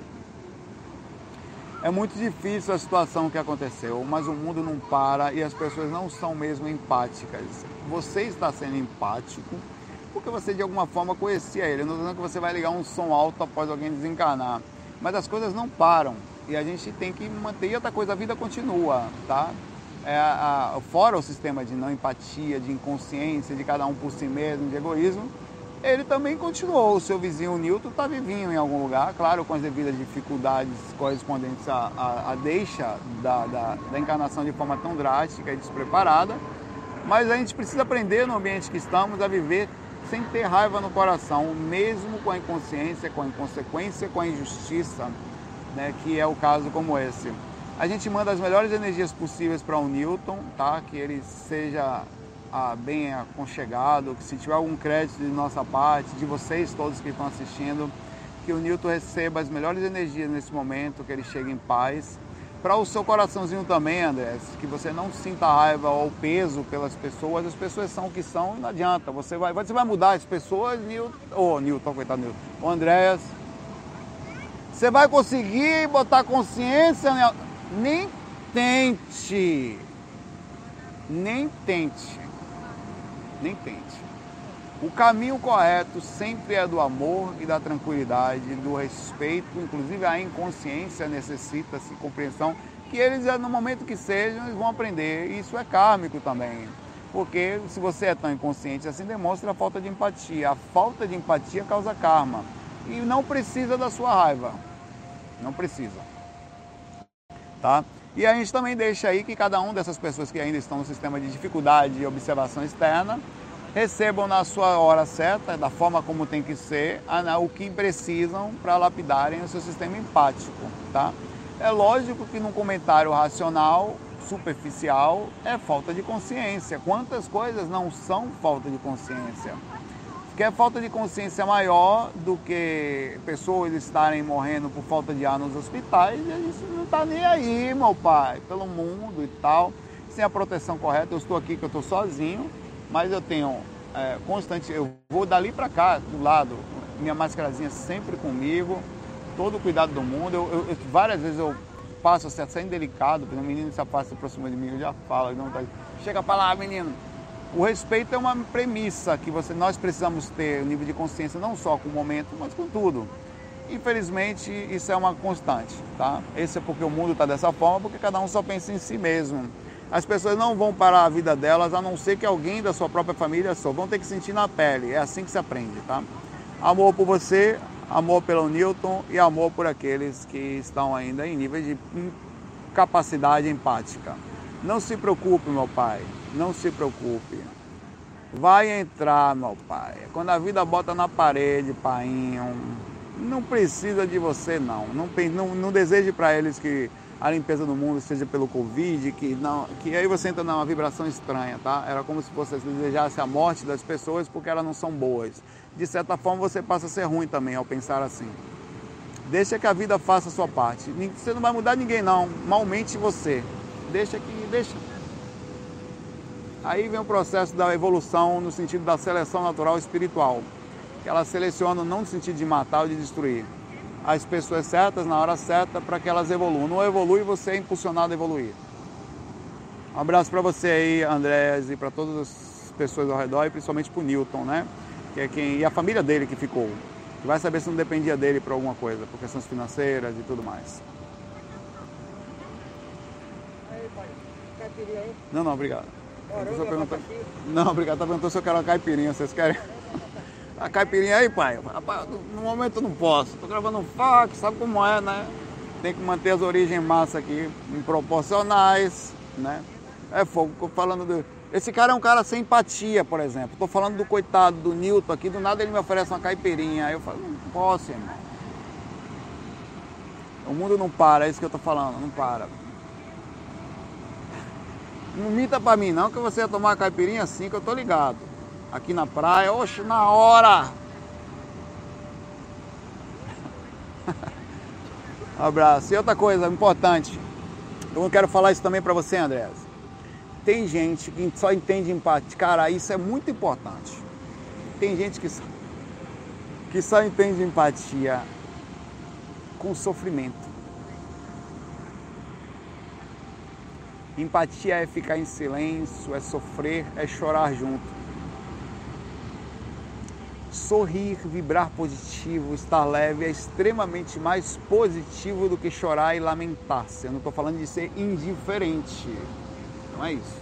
É muito difícil a situação que aconteceu, mas o mundo não para e as pessoas não são mesmo empáticas. Você está sendo empático porque você de alguma forma conhecia ele. Não estou dizendo que você vai ligar um som alto após alguém desencarnar. Mas as coisas não param e a gente tem que manter. E outra coisa, a vida continua, tá? É a, fora o sistema de não empatia, de inconsciência, de cada um por si mesmo, de egoísmo, ele também continuou. O seu vizinho Newton está vivinho em algum lugar, claro, com as devidas dificuldades correspondentes à, à, à deixa da, da, da, encarnação de forma tão drástica e despreparada. Mas a gente precisa aprender no ambiente que estamos a viver sem ter raiva no coração, mesmo com a inconsciência, com a inconsequência, com a injustiça, né, que é o caso como esse. A gente manda as melhores energias possíveis para o Newton, tá? que ele seja ah, bem aconchegado, que se tiver algum crédito de nossa parte, de vocês todos que estão assistindo, que o Newton receba as melhores energias nesse momento, que ele chegue em paz. Para o seu coraçãozinho também, André, que você não sinta raiva ou peso pelas pessoas, as pessoas são o que são e não adianta. Você vai, você vai mudar as pessoas, Newton, ô oh, Newton, coitado Newton, o Andréas. Você vai conseguir botar consciência, nem tente, nem tente nem tente. O caminho correto sempre é do amor e da tranquilidade, do respeito, inclusive a inconsciência necessita-se compreensão que eles, no momento que sejam, eles vão aprender. Isso é kármico também. Porque se você é tão inconsciente assim, demonstra a falta de empatia. A falta de empatia causa karma. E não precisa da sua raiva. Não precisa. Tá? E a gente também deixa aí que cada um dessas pessoas que ainda estão no sistema de dificuldade e observação externa recebam na sua hora certa, da forma como tem que ser, o que precisam para lapidarem o seu sistema empático, tá? É lógico que num comentário racional, superficial, é falta de consciência. Quantas coisas não são falta de consciência? que é falta de consciência maior do que pessoas estarem morrendo por falta de ar nos hospitais, e a gente não está nem aí, meu pai, pelo mundo e tal, sem a proteção correta. Eu estou aqui que eu estou sozinho, mas eu tenho é, constante, eu vou dali para cá, do lado, minha máscarazinha sempre comigo, todo o cuidado do mundo. Eu, eu, várias vezes eu passo assim, sendo delicado, porque o menino se se aproxima de mim, eu já falo, não tá, chega para lá, menino o respeito é uma premissa que você, nós precisamos ter, o nível de consciência não só com o momento, mas com tudo. Infelizmente, isso é uma constante, tá? Esse é porque o mundo está dessa forma, porque cada um só pensa em si mesmo. As pessoas não vão parar a vida delas, a não ser que alguém da sua própria família só. Vão ter que sentir na pele. É assim que se aprende, tá? Amor por você, amor pelo Newton e amor por aqueles que estão ainda em nível de capacidade empática. Não se preocupe, meu pai. Não se preocupe. Vai entrar, meu pai. Quando a vida bota na parede, painho, não precisa de você, não. Não, não, não deseje para eles que a limpeza do mundo seja pelo Covid, que, não, que aí você entra numa vibração estranha, tá? Era como se você desejasse a morte das pessoas porque elas não são boas. De certa forma, você passa a ser ruim também ao pensar assim. Deixa que a vida faça a sua parte. Você não vai mudar ninguém, não. Malmente você. Deixa que. Deixa. Aí vem o processo da evolução no sentido da seleção natural espiritual, que ela seleciona não no sentido de matar ou de destruir as pessoas certas na hora certa para que elas evoluam. Não evolui, você é impulsionado a evoluir. Um abraço para você aí, Andrés, e para todas as pessoas ao redor, e principalmente para o Newton, né? Que é quem, e a família dele que ficou. Que vai saber se não dependia dele por alguma coisa, por questões financeiras e tudo mais. Não, não, obrigado. Não, obrigado. Tá perguntando se eu quero uma caipirinha. Vocês querem? A caipirinha aí, pai? Rapaz, no momento eu não posso. Tô gravando um fax, sabe como é, né? Tem que manter as origens massa aqui proporcionais, né? É fogo, falando do... Esse cara é um cara sem empatia, por exemplo. Tô falando do coitado do Newton aqui, do nada ele me oferece uma caipirinha. Aí eu falo, não posso, irmão. O mundo não para, é isso que eu tô falando, não para. Não mita pra mim não que você ia tomar uma caipirinha assim que eu tô ligado. Aqui na praia, oxe, na hora! abraço. E outra coisa importante, eu quero falar isso também para você, Andrés. Tem gente que só entende empatia. Cara, isso é muito importante. Tem gente que só, que só entende empatia com sofrimento. Empatia é ficar em silêncio, é sofrer, é chorar junto. Sorrir, vibrar positivo, estar leve é extremamente mais positivo do que chorar e lamentar-se. Eu não estou falando de ser indiferente, não é isso.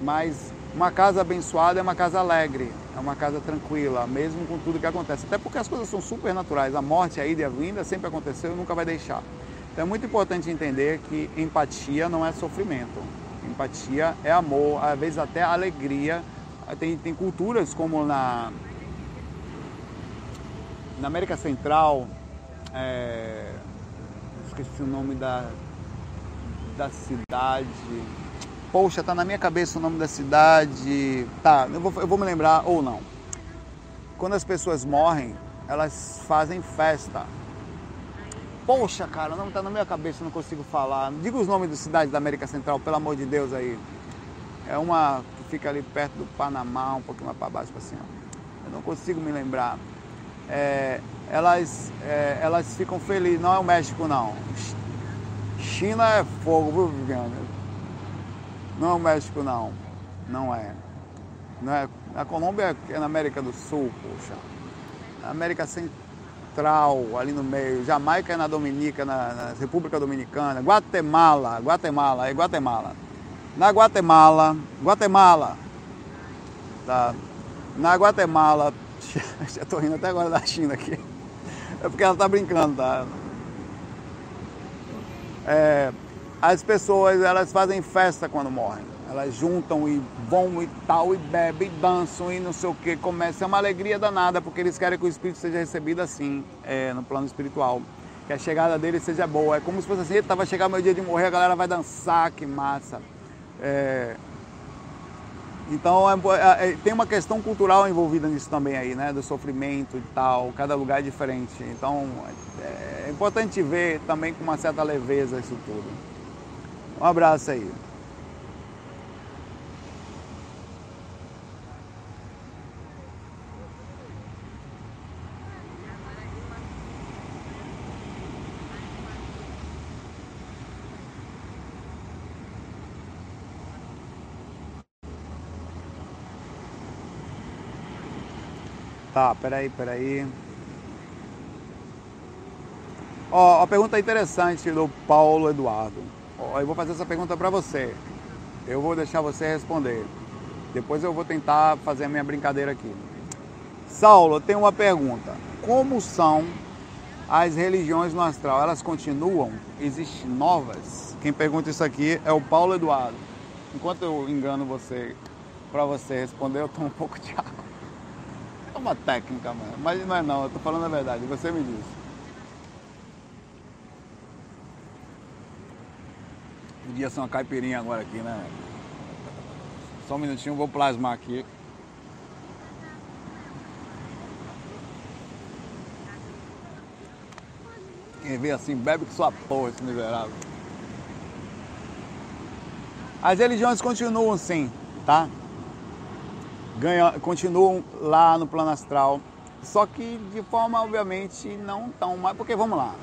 Mas uma casa abençoada é uma casa alegre, é uma casa tranquila, mesmo com tudo que acontece. Até porque as coisas são super naturais. A morte, a ida e a vinda sempre aconteceu e nunca vai deixar. Então é muito importante entender que empatia não é sofrimento. Empatia é amor, às vezes até alegria. Tem, tem culturas como na, na América Central, é, esqueci o nome da, da cidade. Poxa, tá na minha cabeça o nome da cidade. Tá, eu vou, eu vou me lembrar ou não. Quando as pessoas morrem, elas fazem festa. Poxa, cara, não tá na minha cabeça, não consigo falar. Diga os nomes das cidades da América Central, pelo amor de Deus aí. É uma que fica ali perto do Panamá, um pouquinho mais para baixo, assim, ó. Eu não consigo me lembrar. É, elas, é, elas ficam felizes. Não é o México, não. China é fogo, viu, Viviane? Não é o México, não. Não é. Não é. A Colômbia é na América do Sul, poxa. América Central, ali no meio. Jamaica é na Dominica, na, na República Dominicana. Guatemala, Guatemala, é Guatemala. Na Guatemala, Guatemala. Tá. Na Guatemala, já tô rindo até agora da China aqui. É porque ela tá brincando, tá? É, as pessoas elas fazem festa quando morrem. Elas juntam e vão e tal, e bebem, e dançam e não sei o que. Começa, é uma alegria danada, porque eles querem que o Espírito seja recebido assim, é, no plano espiritual. Que a chegada dele seja boa. É como se fosse assim, estava chegando meu dia de morrer, a galera vai dançar, que massa. É... Então é, é, é, tem uma questão cultural envolvida nisso também aí, né? Do sofrimento e tal, cada lugar é diferente. Então é, é importante ver também com uma certa leveza isso tudo. Um abraço aí. Tá, peraí, peraí. Ó, a pergunta interessante do Paulo Eduardo. Eu vou fazer essa pergunta para você. Eu vou deixar você responder. Depois eu vou tentar fazer a minha brincadeira aqui. Saulo, eu tenho uma pergunta. Como são as religiões no astral? Elas continuam? Existem novas? Quem pergunta isso aqui é o Paulo Eduardo. Enquanto eu engano você para você responder, eu tomo um pouco de água. É uma técnica, mano. mas não é não, eu tô falando a verdade. Você me diz. Podia ser uma caipirinha agora aqui, né? Só um minutinho, vou plasmar aqui. Quem vê assim, bebe com sua porra, esse miserável. As religiões continuam sim, tá? Ganham, continuam lá no plano astral, só que de forma obviamente não tão mais. Porque vamos lá,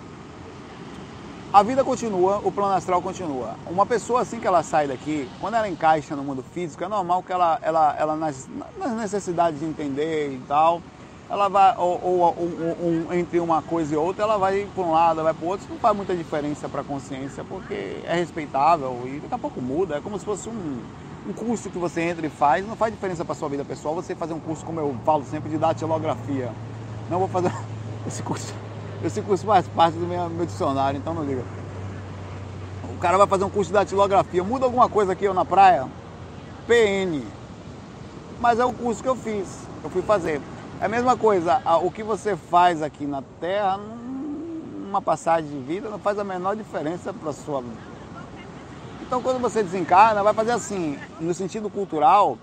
a vida continua, o plano astral continua. Uma pessoa assim que ela sai daqui, quando ela encaixa no mundo físico, é normal que ela, ela, ela nas, nas necessidades de entender e tal, ela vai, ou, ou, ou, entre uma coisa e outra, ela vai para um lado, vai para o outro, não faz muita diferença para a consciência, porque é respeitável e daqui a pouco muda, é como se fosse um, um curso que você entra e faz, não faz diferença para sua vida pessoal você fazer um curso, como eu falo sempre, de datilografia. Não vou fazer esse curso esse curso faz parte do meu, meu dicionário, então não liga. O cara vai fazer um curso de datilografia. Muda alguma coisa aqui eu na praia? PN. Mas é o curso que eu fiz, eu fui fazer. É a mesma coisa, o que você faz aqui na Terra, numa passagem de vida, não faz a menor diferença para sua Então quando você desencarna, vai fazer assim, no sentido cultural,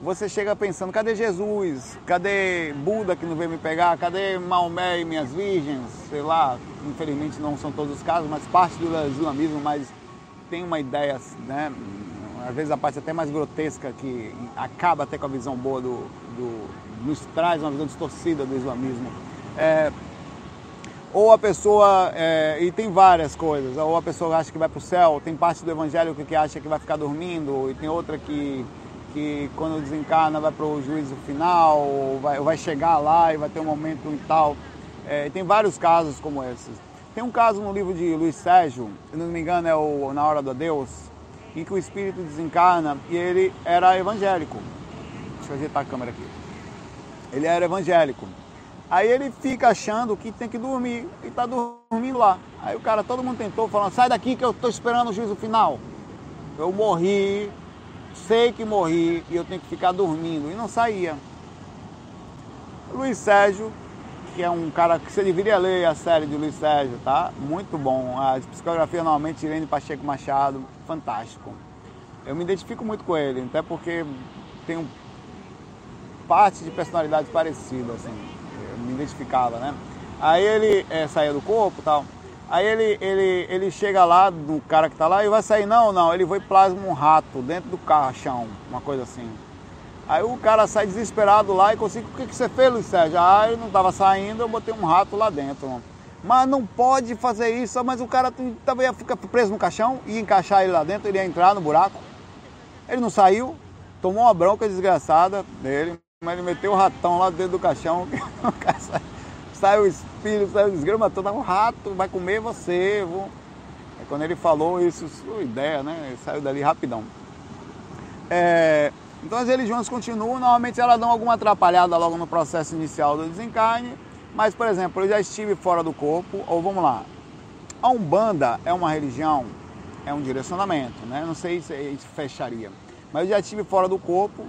você chega pensando, cadê Jesus? Cadê Buda que não veio me pegar? Cadê Maomé e minhas virgens? Sei lá, infelizmente não são todos os casos, mas parte do islamismo, mas tem uma ideia, né? Às vezes a parte até mais grotesca que acaba até com a visão boa do, do nos traz uma visão distorcida do islamismo. É, ou a pessoa, é, e tem várias coisas, ou a pessoa acha que vai para o céu, tem parte do evangelho que acha que vai ficar dormindo, e tem outra que que quando desencarna vai para o juízo final, vai, vai chegar lá e vai ter um momento e tal. É, tem vários casos como esses. Tem um caso no livro de Luiz Sérgio, se não me engano é o Na Hora do Adeus, em que o espírito desencarna e ele era evangélico. Deixa eu ajeitar a câmera aqui. Ele era evangélico. Aí ele fica achando que tem que dormir e está dormindo lá. Aí o cara, todo mundo tentou, falando, sai daqui que eu estou esperando o juízo final. Eu morri, sei que morri e eu tenho que ficar dormindo. E não saía. Luiz Sérgio que é um cara que você deveria ler a série de Luiz Sérgio, tá? Muito bom. A psicografia normalmente Irene Pacheco Machado, fantástico. Eu me identifico muito com ele, até porque tenho parte de personalidade parecida, assim. Me identificava, né? Aí ele é, saía do corpo e tal. Aí ele, ele, ele chega lá do cara que tá lá e vai sair, não, não, ele foi plasma um rato dentro do caixão, uma coisa assim. Aí o cara sai desesperado lá e consigo, o que, que você fez, Luiz Sérgio? Ah, eu não estava saindo, eu botei um rato lá dentro. Mas não pode fazer isso, mas o cara também ia ficar preso no caixão, ia encaixar ele lá dentro, ele ia entrar no buraco. Ele não saiu, tomou uma bronca desgraçada dele, mas ele meteu o ratão lá dentro do caixão. sai o espírito, sai o desgrama todo, um rato vai comer você. Vou... Quando ele falou isso, sua ideia, né? Ele saiu dali rapidão. É, então as religiões continuam, normalmente elas dão alguma atrapalhada logo no processo inicial do desencarne, mas, por exemplo, eu já estive fora do corpo, ou vamos lá, a Umbanda é uma religião, é um direcionamento, né? Não sei se isso fecharia, mas eu já estive fora do corpo,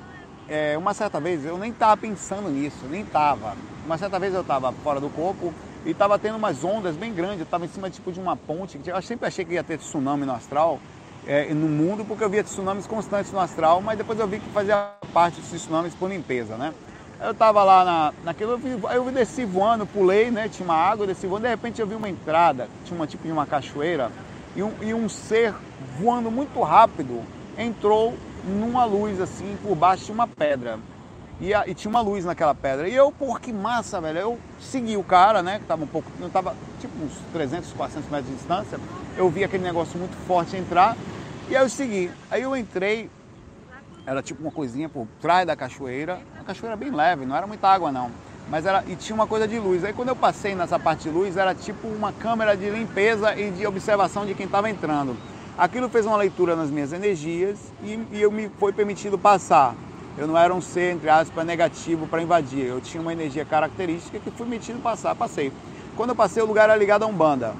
é, uma certa vez, eu nem estava pensando nisso, nem estava. Uma certa vez eu estava fora do corpo e estava tendo umas ondas bem grandes, eu estava em cima tipo de uma ponte, eu sempre achei que ia ter tsunami no astral, é, no mundo, porque eu via tsunamis constantes no astral, mas depois eu vi que fazia parte desses tsunamis por limpeza, né? Eu estava lá na, naquilo, eu, vi, eu desci voando, pulei, né? Tinha uma água, desci voando, de repente eu vi uma entrada, tinha uma tipo de uma cachoeira, e um, e um ser voando muito rápido entrou numa luz assim, por baixo de uma pedra. E, a, e, tinha uma luz naquela pedra. E eu, por que massa, velho. Eu segui o cara, né? Que tava um pouco. Eu tava tipo uns 300, 400 metros de distância. Eu vi aquele negócio muito forte entrar. E aí eu segui. Aí eu entrei, era tipo uma coisinha por trás da cachoeira. A cachoeira bem leve, não era muita água não. Mas era, e tinha uma coisa de luz. Aí quando eu passei nessa parte de luz, era tipo uma câmera de limpeza e de observação de quem estava entrando. Aquilo fez uma leitura nas minhas energias e, e eu me foi permitido passar. Eu não era um ser, entre aspas, negativo para invadir. Eu tinha uma energia característica que fui permitido passar, passei. Quando eu passei, o lugar era ligado a Umbanda.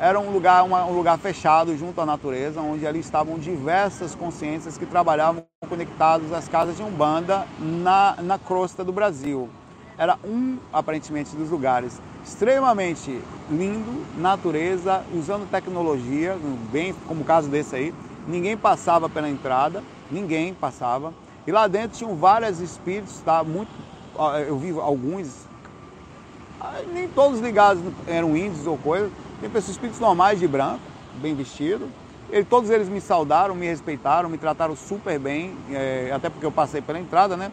Era um lugar, uma, um lugar fechado junto à natureza, onde ali estavam diversas consciências que trabalhavam conectados às casas de Umbanda na, na crosta do Brasil. Era um, aparentemente, dos lugares extremamente lindo, natureza, usando tecnologia, bem como o caso desse aí. Ninguém passava pela entrada, ninguém passava. E lá dentro tinham vários espíritos, tá? Muito, eu vi alguns, ah, nem todos ligados eram índios ou coisa, tem pessoas, espíritos normais de branco, bem vestido. Ele, todos eles me saudaram, me respeitaram, me trataram super bem, é, até porque eu passei pela entrada, né?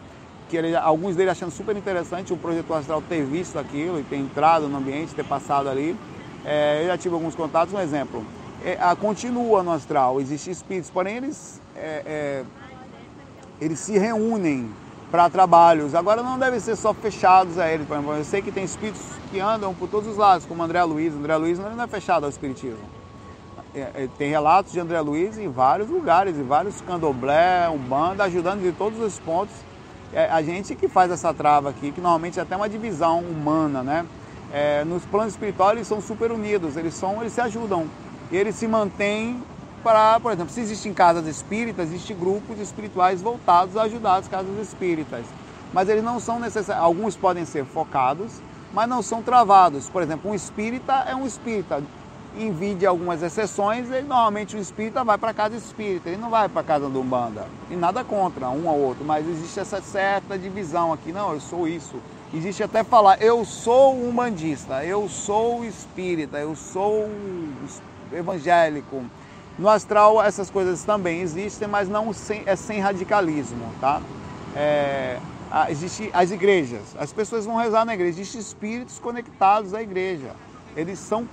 Que ele, alguns deles achando super interessante o projetor astral ter visto aquilo e ter entrado no ambiente, ter passado ali. É, eu já tive alguns contatos, um exemplo. É, a, continua no astral, existem espíritos, porém eles, é, é, eles se reúnem para trabalhos. Agora não devem ser só fechados a eles. Eu sei que tem espíritos que andam por todos os lados, como André Luiz. André Luiz não é fechado ao espiritismo. É, é, tem relatos de André Luiz em vários lugares, em vários candomblé, umbanda, ajudando de todos os pontos. É a gente que faz essa trava aqui, que normalmente é até uma divisão humana, né? É, nos planos espirituais eles são super unidos, eles, são, eles se ajudam. Eles se mantêm para, por exemplo, se existem casas espíritas, existem grupos espirituais voltados a ajudar as casas espíritas. Mas eles não são necessários, alguns podem ser focados, mas não são travados. Por exemplo, um espírita é um espírita. Em de algumas exceções, ele, normalmente o espírita vai para a casa espírita, ele não vai para a casa do Umbanda. E nada contra um ao outro, mas existe essa certa divisão aqui. Não, eu sou isso. Existe até falar, eu sou umbandista, eu sou espírita, eu sou evangélico no astral essas coisas também existem, mas não sem, é sem radicalismo, tá? É, existe as igrejas, as pessoas vão rezar na igreja, existem espíritos conectados à igreja. Eles são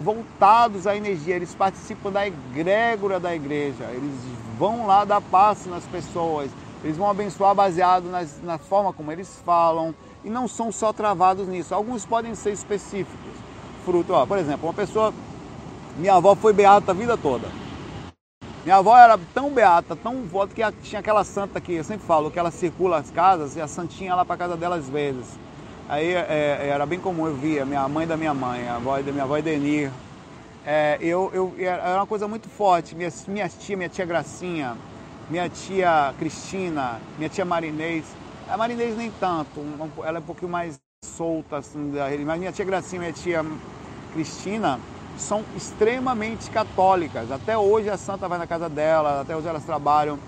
voltados à energia, eles participam da egrégora da igreja, eles vão lá dar passo nas pessoas, Eles vão abençoar baseado nas, na forma como eles falam e não são só travados nisso. Alguns podem ser específicos. Fruto, ó, por exemplo, uma pessoa. Minha avó foi beata a vida toda. Minha avó era tão beata, tão voto que tinha aquela santa que eu sempre falo, que ela circula as casas e a santinha lá para casa dela às vezes. Aí é, era bem comum, eu via, minha mãe da minha mãe, a avó da minha avó Edenir. É, eu, eu, era uma coisa muito forte. Minha, minha tia, minha tia Gracinha, minha tia Cristina, minha tia Marinês. A Marinês nem tanto, ela é um pouquinho mais solta, assim, mas minha tia Gracinha, minha tia Cristina são extremamente católicas. Até hoje a santa vai na casa dela, até hoje elas trabalham.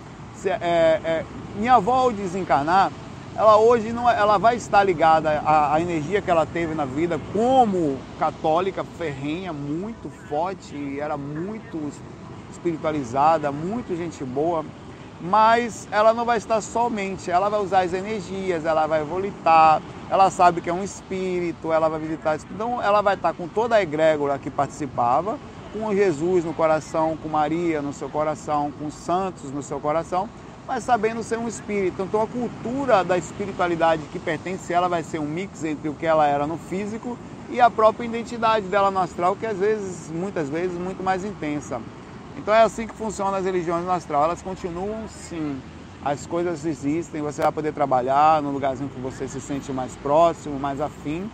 É, é, minha avó, ao desencarnar, ela hoje não, é, ela vai estar ligada à, à, energia que ela teve na vida como católica ferrenha, muito forte, era muito espiritualizada, muito gente boa, mas ela não vai estar somente, ela vai usar as energias, ela vai volitar, ela sabe que é um espírito, ela vai visitar, então ela vai estar com toda a egrégora que participava, com Jesus no coração, com Maria no seu coração, com santos no seu coração, mas sabendo ser um espírito. Então a cultura da espiritualidade que pertence a ela vai ser um mix entre o que ela era no físico e a própria identidade dela no astral, que às vezes, muitas vezes, muito mais intensa. Então é assim que funcionam as religiões no astral. Elas continuam sim. As coisas existem, você vai poder trabalhar no lugarzinho que você se sente mais próximo, mais afim.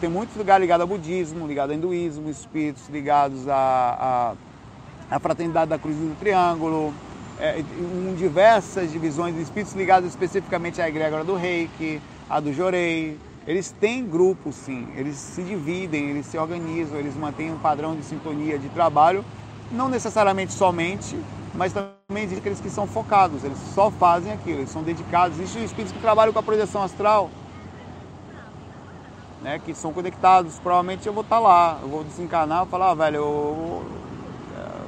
Tem muitos lugares ligados ao budismo, ligados ao hinduísmo, espíritos ligados à, à, à fraternidade da cruz do triângulo, é, em diversas divisões de espíritos ligados especificamente à egrégora do reiki, a do jorei. Eles têm grupos, sim, eles se dividem, eles se organizam, eles mantêm um padrão de sintonia de trabalho, não necessariamente somente, mas também de aqueles que são focados, eles só fazem aquilo, eles são dedicados. Existem espíritos que trabalham com a projeção astral, né, que são conectados, provavelmente eu vou estar lá, eu vou desencarnar e falar, ah, velho, eu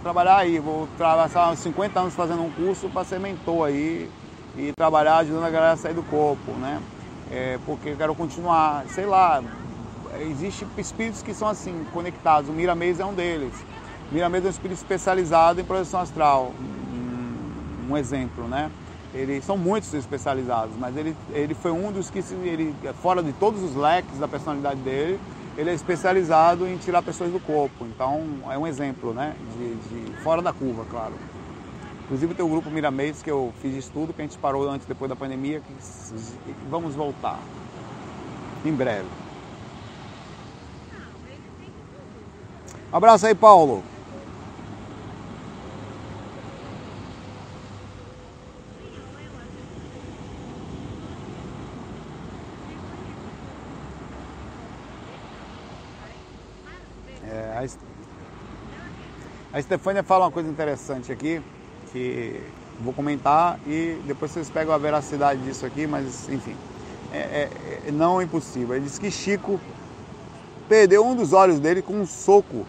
trabalhar aí, vou trabalhar uns 50 anos fazendo um curso para ser mentor aí e trabalhar ajudando a galera a sair do corpo, né? É, porque eu quero continuar, sei lá, existem espíritos que são assim, conectados, o Miramês é um deles. O Miramês é um espírito especializado em projeção astral, um, um exemplo, né? Eles são muitos especializados, mas ele, ele foi um dos que, ele, fora de todos os leques da personalidade dele, ele é especializado em tirar pessoas do corpo. Então é um exemplo, né? De, de fora da curva, claro. Inclusive tem o grupo Miramês que eu fiz estudo, que a gente parou antes depois da pandemia, que vamos voltar em breve. Abraço aí, Paulo. A Estefânia fala uma coisa interessante aqui, que vou comentar e depois vocês pegam a veracidade disso aqui, mas enfim, é, é, é não é impossível. Ele diz que Chico perdeu um dos olhos dele com um soco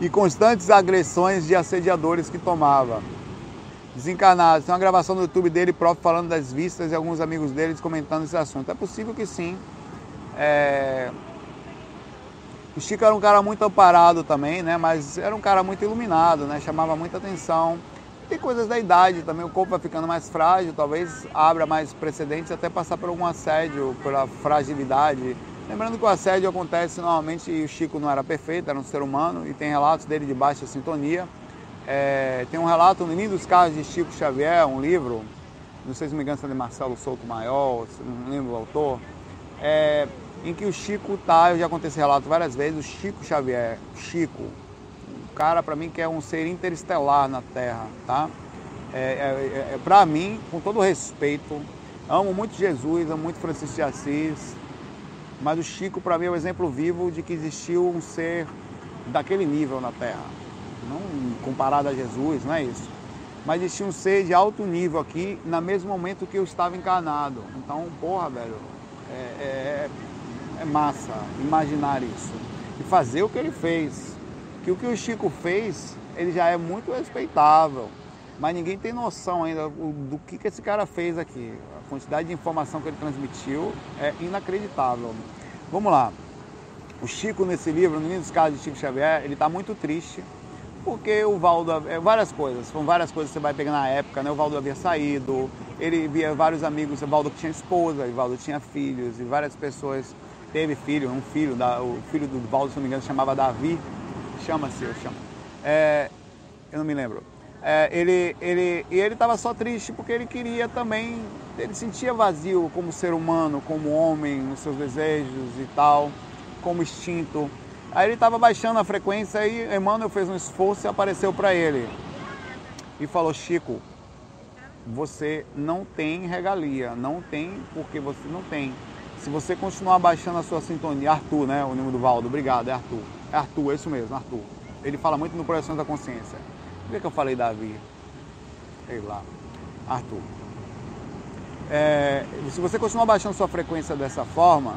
e constantes agressões de assediadores que tomava. Desencarnado. Tem uma gravação no YouTube dele próprio falando das vistas e alguns amigos dele comentando esse assunto. É possível que sim. É... O Chico era um cara muito amparado também, né? Mas era um cara muito iluminado, né? Chamava muita atenção. Tem coisas da idade também, o corpo vai ficando mais frágil, talvez abra mais precedentes até passar por algum assédio, pela fragilidade. Lembrando que o assédio acontece normalmente, e o Chico não era perfeito, era um ser humano, e tem relatos dele de baixa sintonia. É, tem um relato no Lindo dos Casos de Chico Xavier, um livro, não sei se me engano se é de Marcelo Souto Maior, não lembro o autor, é, em que o Chico tá, eu já contei esse relato várias vezes, o Chico Xavier, Chico, um cara para mim que é um ser interestelar na Terra, tá? É, é, é, é para mim, com todo respeito, amo muito Jesus, amo muito Francisco de Assis, mas o Chico para mim é o um exemplo vivo de que existiu um ser daquele nível na Terra, não comparado a Jesus, não é isso. Mas existia um ser de alto nível aqui, no mesmo momento que eu estava encarnado. Então, porra, velho, é, é é massa imaginar isso e fazer o que ele fez. Que o que o Chico fez, ele já é muito respeitável, mas ninguém tem noção ainda do que, que esse cara fez aqui. A quantidade de informação que ele transmitiu é inacreditável. Vamos lá. O Chico, nesse livro, No Menino dos Casos de Chico Xavier, ele está muito triste, porque o Valdo, é, várias coisas, foram várias coisas que você vai pegando na época, né? O Valdo havia saído, ele via vários amigos, o Valdo tinha esposa, o Valdo tinha filhos, e várias pessoas teve filho, um filho, da, o filho do Valdo, se não me engano, chamava Davi, chama-se, eu chamo. É, eu não me lembro. É, ele, ele, e ele estava só triste porque ele queria também, ele sentia vazio como ser humano, como homem, nos seus desejos e tal, como instinto. Aí ele estava baixando a frequência e Emmanuel fez um esforço e apareceu para ele. E falou, Chico, você não tem regalia, não tem porque você não tem. Se você continuar baixando a sua sintonia, Arthur, né? O nome do Valdo, obrigado, é Arthur. É Arthur, é isso mesmo, Arthur. Ele fala muito no Projeção da Consciência. Por que, que eu falei Davi? Sei lá. Arthur. É, se você continuar baixando sua frequência dessa forma,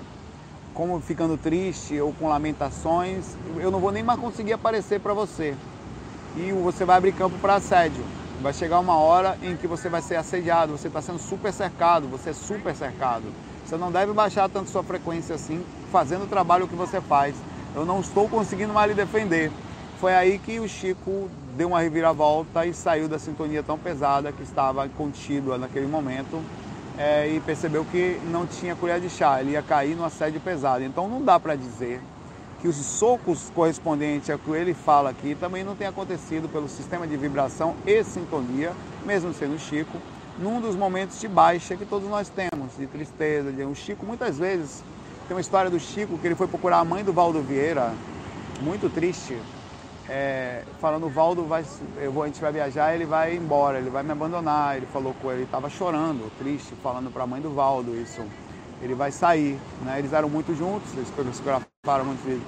como ficando triste ou com lamentações, eu não vou nem mais conseguir aparecer para você. E você vai abrir campo para assédio. Vai chegar uma hora em que você vai ser assediado, você está sendo super cercado, você é super cercado. Você não deve baixar tanto sua frequência assim, fazendo o trabalho que você faz. Eu não estou conseguindo mais lhe defender. Foi aí que o Chico deu uma reviravolta e saiu da sintonia tão pesada que estava contido naquele momento é, e percebeu que não tinha colher de chá, ele ia cair no assédio pesado. Então não dá para dizer que os socos correspondentes ao que ele fala aqui também não tem acontecido pelo sistema de vibração e sintonia, mesmo sendo Chico, num dos momentos de baixa que todos nós temos, de tristeza. De... O Chico, muitas vezes, tem uma história do Chico que ele foi procurar a mãe do Valdo Vieira, muito triste, é, falando, Valdo vai, eu vou, a gente vai viajar, ele vai embora, ele vai me abandonar. Ele falou com ele, estava chorando, triste, falando para a mãe do Valdo isso. Ele vai sair, né? Eles eram muito juntos, eles fotografaram muito vídeo.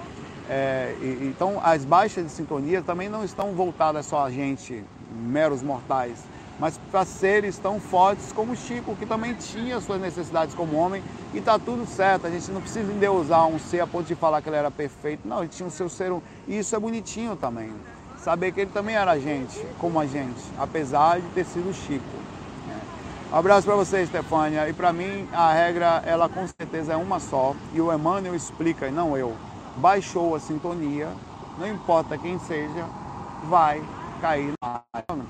É, e, então as baixas de sintonia também não estão voltadas só a gente, meros mortais mas para seres tão fortes como Chico, que também tinha suas necessidades como homem, e está tudo certo. A gente não precisa endeusar um ser a ponto de falar que ele era perfeito. Não, ele tinha o seu ser. E isso é bonitinho também. Saber que ele também era gente, como a gente, apesar de ter sido Chico. Um abraço para você, Stefânia. E para mim, a regra, ela com certeza é uma só. E o Emmanuel explica, e não eu. Baixou a sintonia, não importa quem seja, vai cair na área.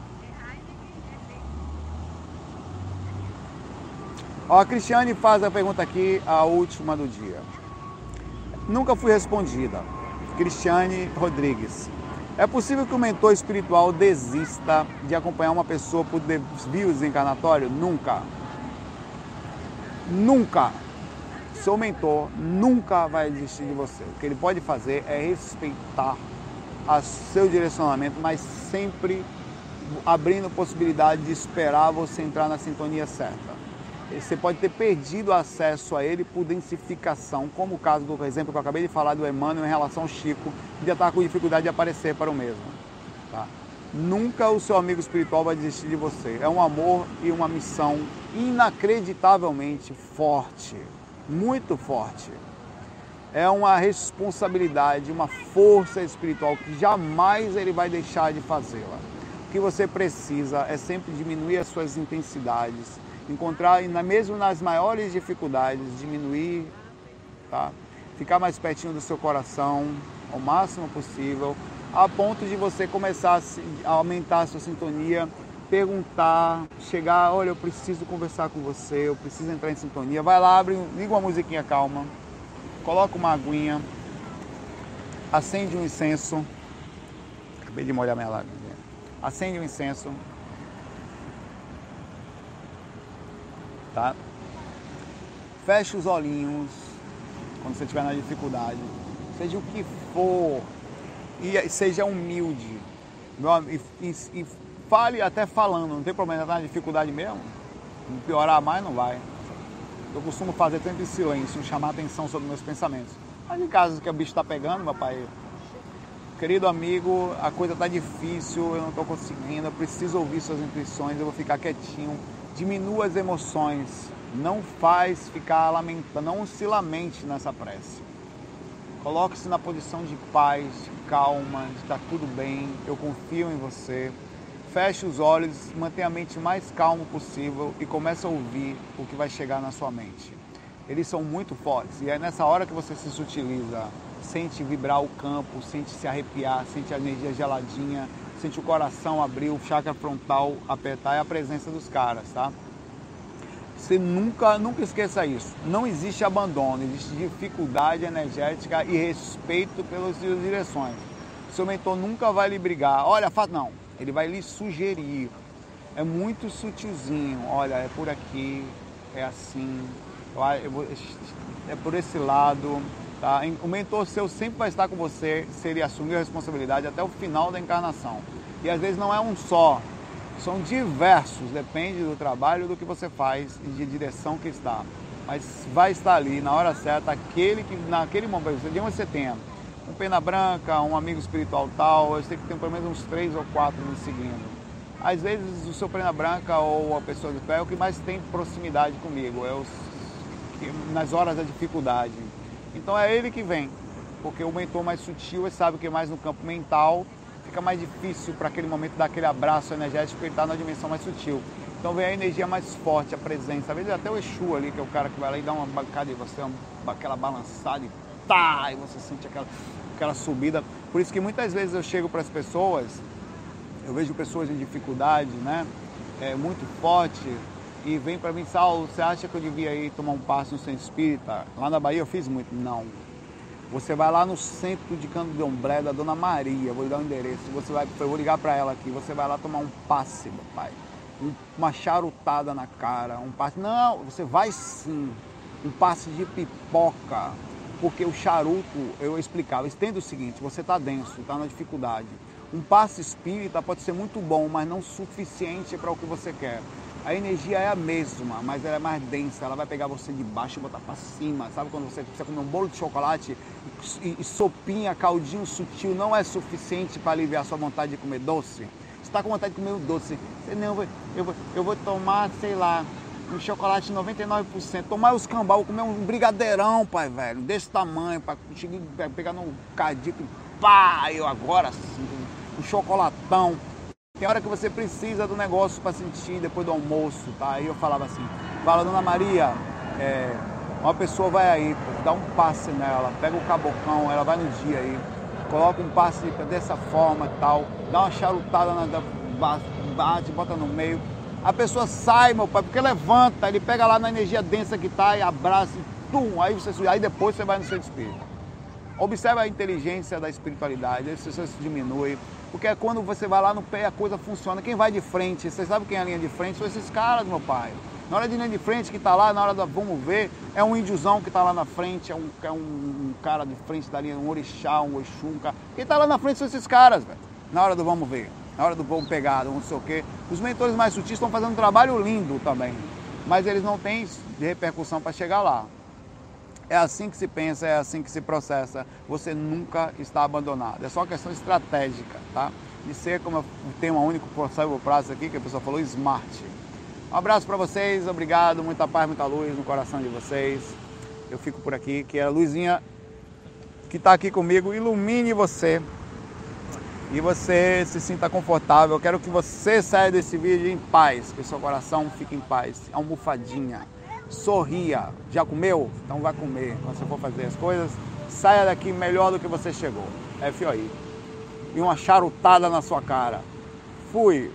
Ó, a Cristiane faz a pergunta aqui, a última do dia. Nunca fui respondida. Cristiane Rodrigues. É possível que o mentor espiritual desista de acompanhar uma pessoa por desvio desencarnatório? Nunca. Nunca. Seu mentor nunca vai desistir de você. O que ele pode fazer é respeitar o seu direcionamento, mas sempre abrindo possibilidade de esperar você entrar na sintonia certa você pode ter perdido acesso a ele por densificação, como o caso do exemplo que eu acabei de falar do Emmanuel em relação ao Chico, que já está com dificuldade de aparecer para o mesmo. Tá? Nunca o seu amigo espiritual vai desistir de você. É um amor e uma missão inacreditavelmente forte, muito forte. É uma responsabilidade, uma força espiritual que jamais ele vai deixar de fazê-la. O que você precisa é sempre diminuir as suas intensidades, encontrar, mesmo nas maiores dificuldades, diminuir, tá? ficar mais pertinho do seu coração, ao máximo possível, a ponto de você começar a aumentar a sua sintonia, perguntar, chegar, olha, eu preciso conversar com você, eu preciso entrar em sintonia. Vai lá, abre, liga uma musiquinha calma, coloca uma aguinha, acende um incenso. Acabei de molhar minha lágrima. Acende um incenso, tá? Feche os olhinhos quando você estiver na dificuldade, seja o que for, e seja humilde, e, e, e fale até falando, não tem problema, tá na dificuldade mesmo, não piorar mais não vai. Eu costumo fazer tempo em silêncio, chamar atenção sobre meus pensamentos. Mas em casos que o bicho está pegando, meu pai, querido amigo, a coisa está difícil, eu não estou conseguindo, eu preciso ouvir suas intuições, eu vou ficar quietinho, diminua as emoções, não faz ficar lamentando, não se lamente nessa prece. Coloque-se na posição de paz, de calma, de estar tudo bem, eu confio em você. Feche os olhos, mantenha a mente mais calma possível e comece a ouvir o que vai chegar na sua mente. Eles são muito fortes. E é nessa hora que você se sutiliza, sente vibrar o campo, sente se arrepiar, sente a energia geladinha, sente o coração abrir, o chakra frontal apertar, é a presença dos caras, tá? Você nunca, nunca esqueça isso. Não existe abandono, existe dificuldade energética e respeito pelas suas direções. Seu mentor nunca vai lhe brigar. Olha, fato não. Ele vai lhe sugerir. É muito sutilzinho. Olha, é por aqui, é assim, é por esse lado. Tá? O mentor seu sempre vai estar com você se ele assumir a responsabilidade até o final da encarnação. E às vezes não é um só, são diversos, depende do trabalho do que você faz e de direção que está. Mas vai estar ali na hora certa aquele que naquele momento, de onde você tenha um pena branca, um amigo espiritual tal, eu sei que tem pelo menos uns três ou quatro me seguindo. Às vezes o seu pena branca ou a pessoa de pé é o que mais tem proximidade comigo, é os, nas horas da dificuldade. Então é ele que vem, porque o mentor mais sutil sabe que mais no campo mental fica mais difícil para aquele momento dar aquele abraço energético ele está na dimensão mais sutil. Então vem a energia mais forte, a presença. Às vezes até o Exu ali, que é o cara que vai lá e dá uma bancada e você, aquela balançada e tá, e você sente aquela, aquela subida. Por isso que muitas vezes eu chego para as pessoas, eu vejo pessoas em dificuldade, né? É, muito forte, e vem para mim, Saulo, você acha que eu devia ir tomar um passo no centro espírita? Lá na Bahia eu fiz muito. Não você vai lá no centro de Candomblé da Dona Maria, vou lhe dar o um endereço. Você vai, eu vou ligar para ela aqui. Você vai lá tomar um passe, meu pai. Um, uma charutada na cara, um passe. Não, você vai sim. Um passe de pipoca. Porque o charuto, eu explicava, entenda o seguinte, você está denso, está na dificuldade. Um passe espírita pode ser muito bom, mas não suficiente para o que você quer. A energia é a mesma, mas ela é mais densa. Ela vai pegar você de baixo e botar para cima. Sabe quando você precisa comer um bolo de chocolate e, e sopinha, caldinho sutil não é suficiente para aliviar sua vontade de comer doce? Você está com vontade de comer um doce. Você, não, eu vou, eu, vou, eu vou tomar, sei lá, um chocolate 99%. Tomar os cambal, comer um brigadeirão, pai, velho, desse tamanho, para conseguir pegar no cadico. Pá, eu agora sim, um chocolatão. Tem hora que você precisa do negócio para sentir depois do almoço, tá? Aí eu falava assim, fala, dona Maria, é, uma pessoa vai aí, dá um passe nela, pega o cabocão, ela vai no dia aí, coloca um passe dessa forma e tal, dá uma charutada, na, bate, bota no meio. A pessoa sai, meu pai, porque levanta, ele pega lá na energia densa que tá e abraça, e tum, aí, você, aí depois você vai no centro espírito. Observe a inteligência da espiritualidade, aí você diminui, porque é quando você vai lá no pé a coisa funciona. Quem vai de frente, você sabe quem é a linha de frente? São esses caras, meu pai. Na hora de linha de frente que está lá, na hora da vamos ver, é um índiozão que está lá na frente, é um, é um, um, cara de frente da linha, um orixá, um oxum, um cara. Quem está lá na frente são esses caras, velho. Na hora do vamos ver, na hora do vamos pegar, não sei o quê. Os mentores mais sutis estão fazendo um trabalho lindo também, mas eles não têm repercussão para chegar lá. É assim que se pensa, é assim que se processa. Você nunca está abandonado. É só questão estratégica, tá? De ser, como eu tenho um único prazo aqui, que a pessoa falou, smart. Um abraço para vocês, obrigado, muita paz, muita luz no coração de vocês. Eu fico por aqui, que a luzinha que está aqui comigo ilumine você e você se sinta confortável. Eu quero que você saia desse vídeo em paz, que seu coração fique em paz, almofadinha sorria. Já comeu? Então vai comer. Quando você for fazer as coisas, saia daqui melhor do que você chegou. FOI. E uma charutada na sua cara. Fui.